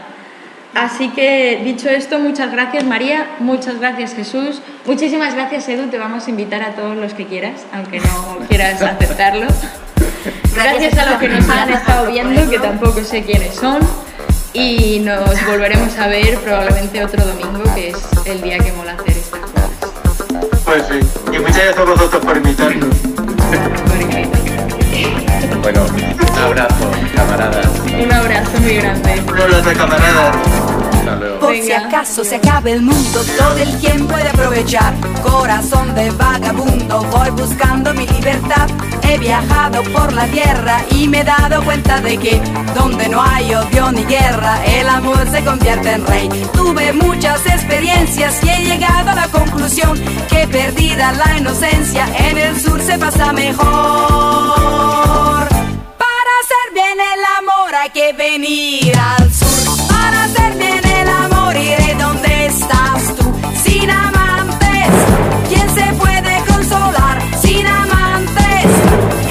Así que, dicho esto, muchas gracias María, muchas gracias Jesús, muchísimas gracias Edu, te vamos a invitar a todos los que quieras, aunque no (laughs) quieras aceptarlo. Gracias a los que nos han estado viendo, que tampoco sé quiénes son, y nos volveremos a ver probablemente otro domingo, que es el día que mola hacer estas cosas. Pues sí. Y muchas gracias a vosotros por invitarnos. Bueno, un abrazo, camaradas. Un abrazo muy grande. Un abrazo, camaradas. Hasta luego. Por si acaso se acabe el mundo, todo el quien puede aprovechar. Corazón de vagabundo, voy buscando mi libertad. He viajado por la tierra y me he dado cuenta de que donde no hay odio ni guerra, el amor se convierte en rey. Tuve muchas experiencias y he llegado a la conclusión que perdida la inocencia, en el sur se pasa mejor. Bien el amor hay que venir al sur. Para hacer bien el amor iré donde estás tú. Sin amantes, ¿quién se puede consolar? Sin amantes,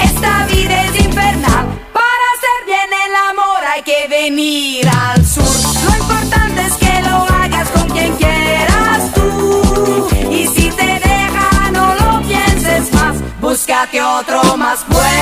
esta vida es infernal. Para hacer bien el amor hay que venir al sur. Lo importante es que lo hagas con quien quieras tú. Y si te deja, no lo pienses más. Búscate otro más bueno.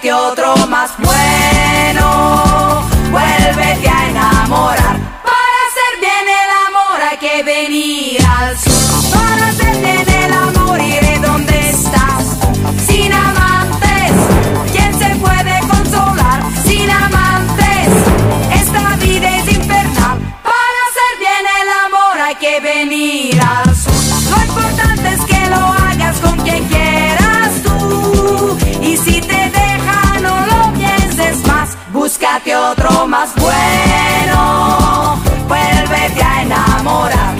que otro más bueno. Vuélvete a enamorar. Para hacer bien el amor hay que venir al sur. Para hacer bien el amor y otro más bueno. Vuelvete a enamorar.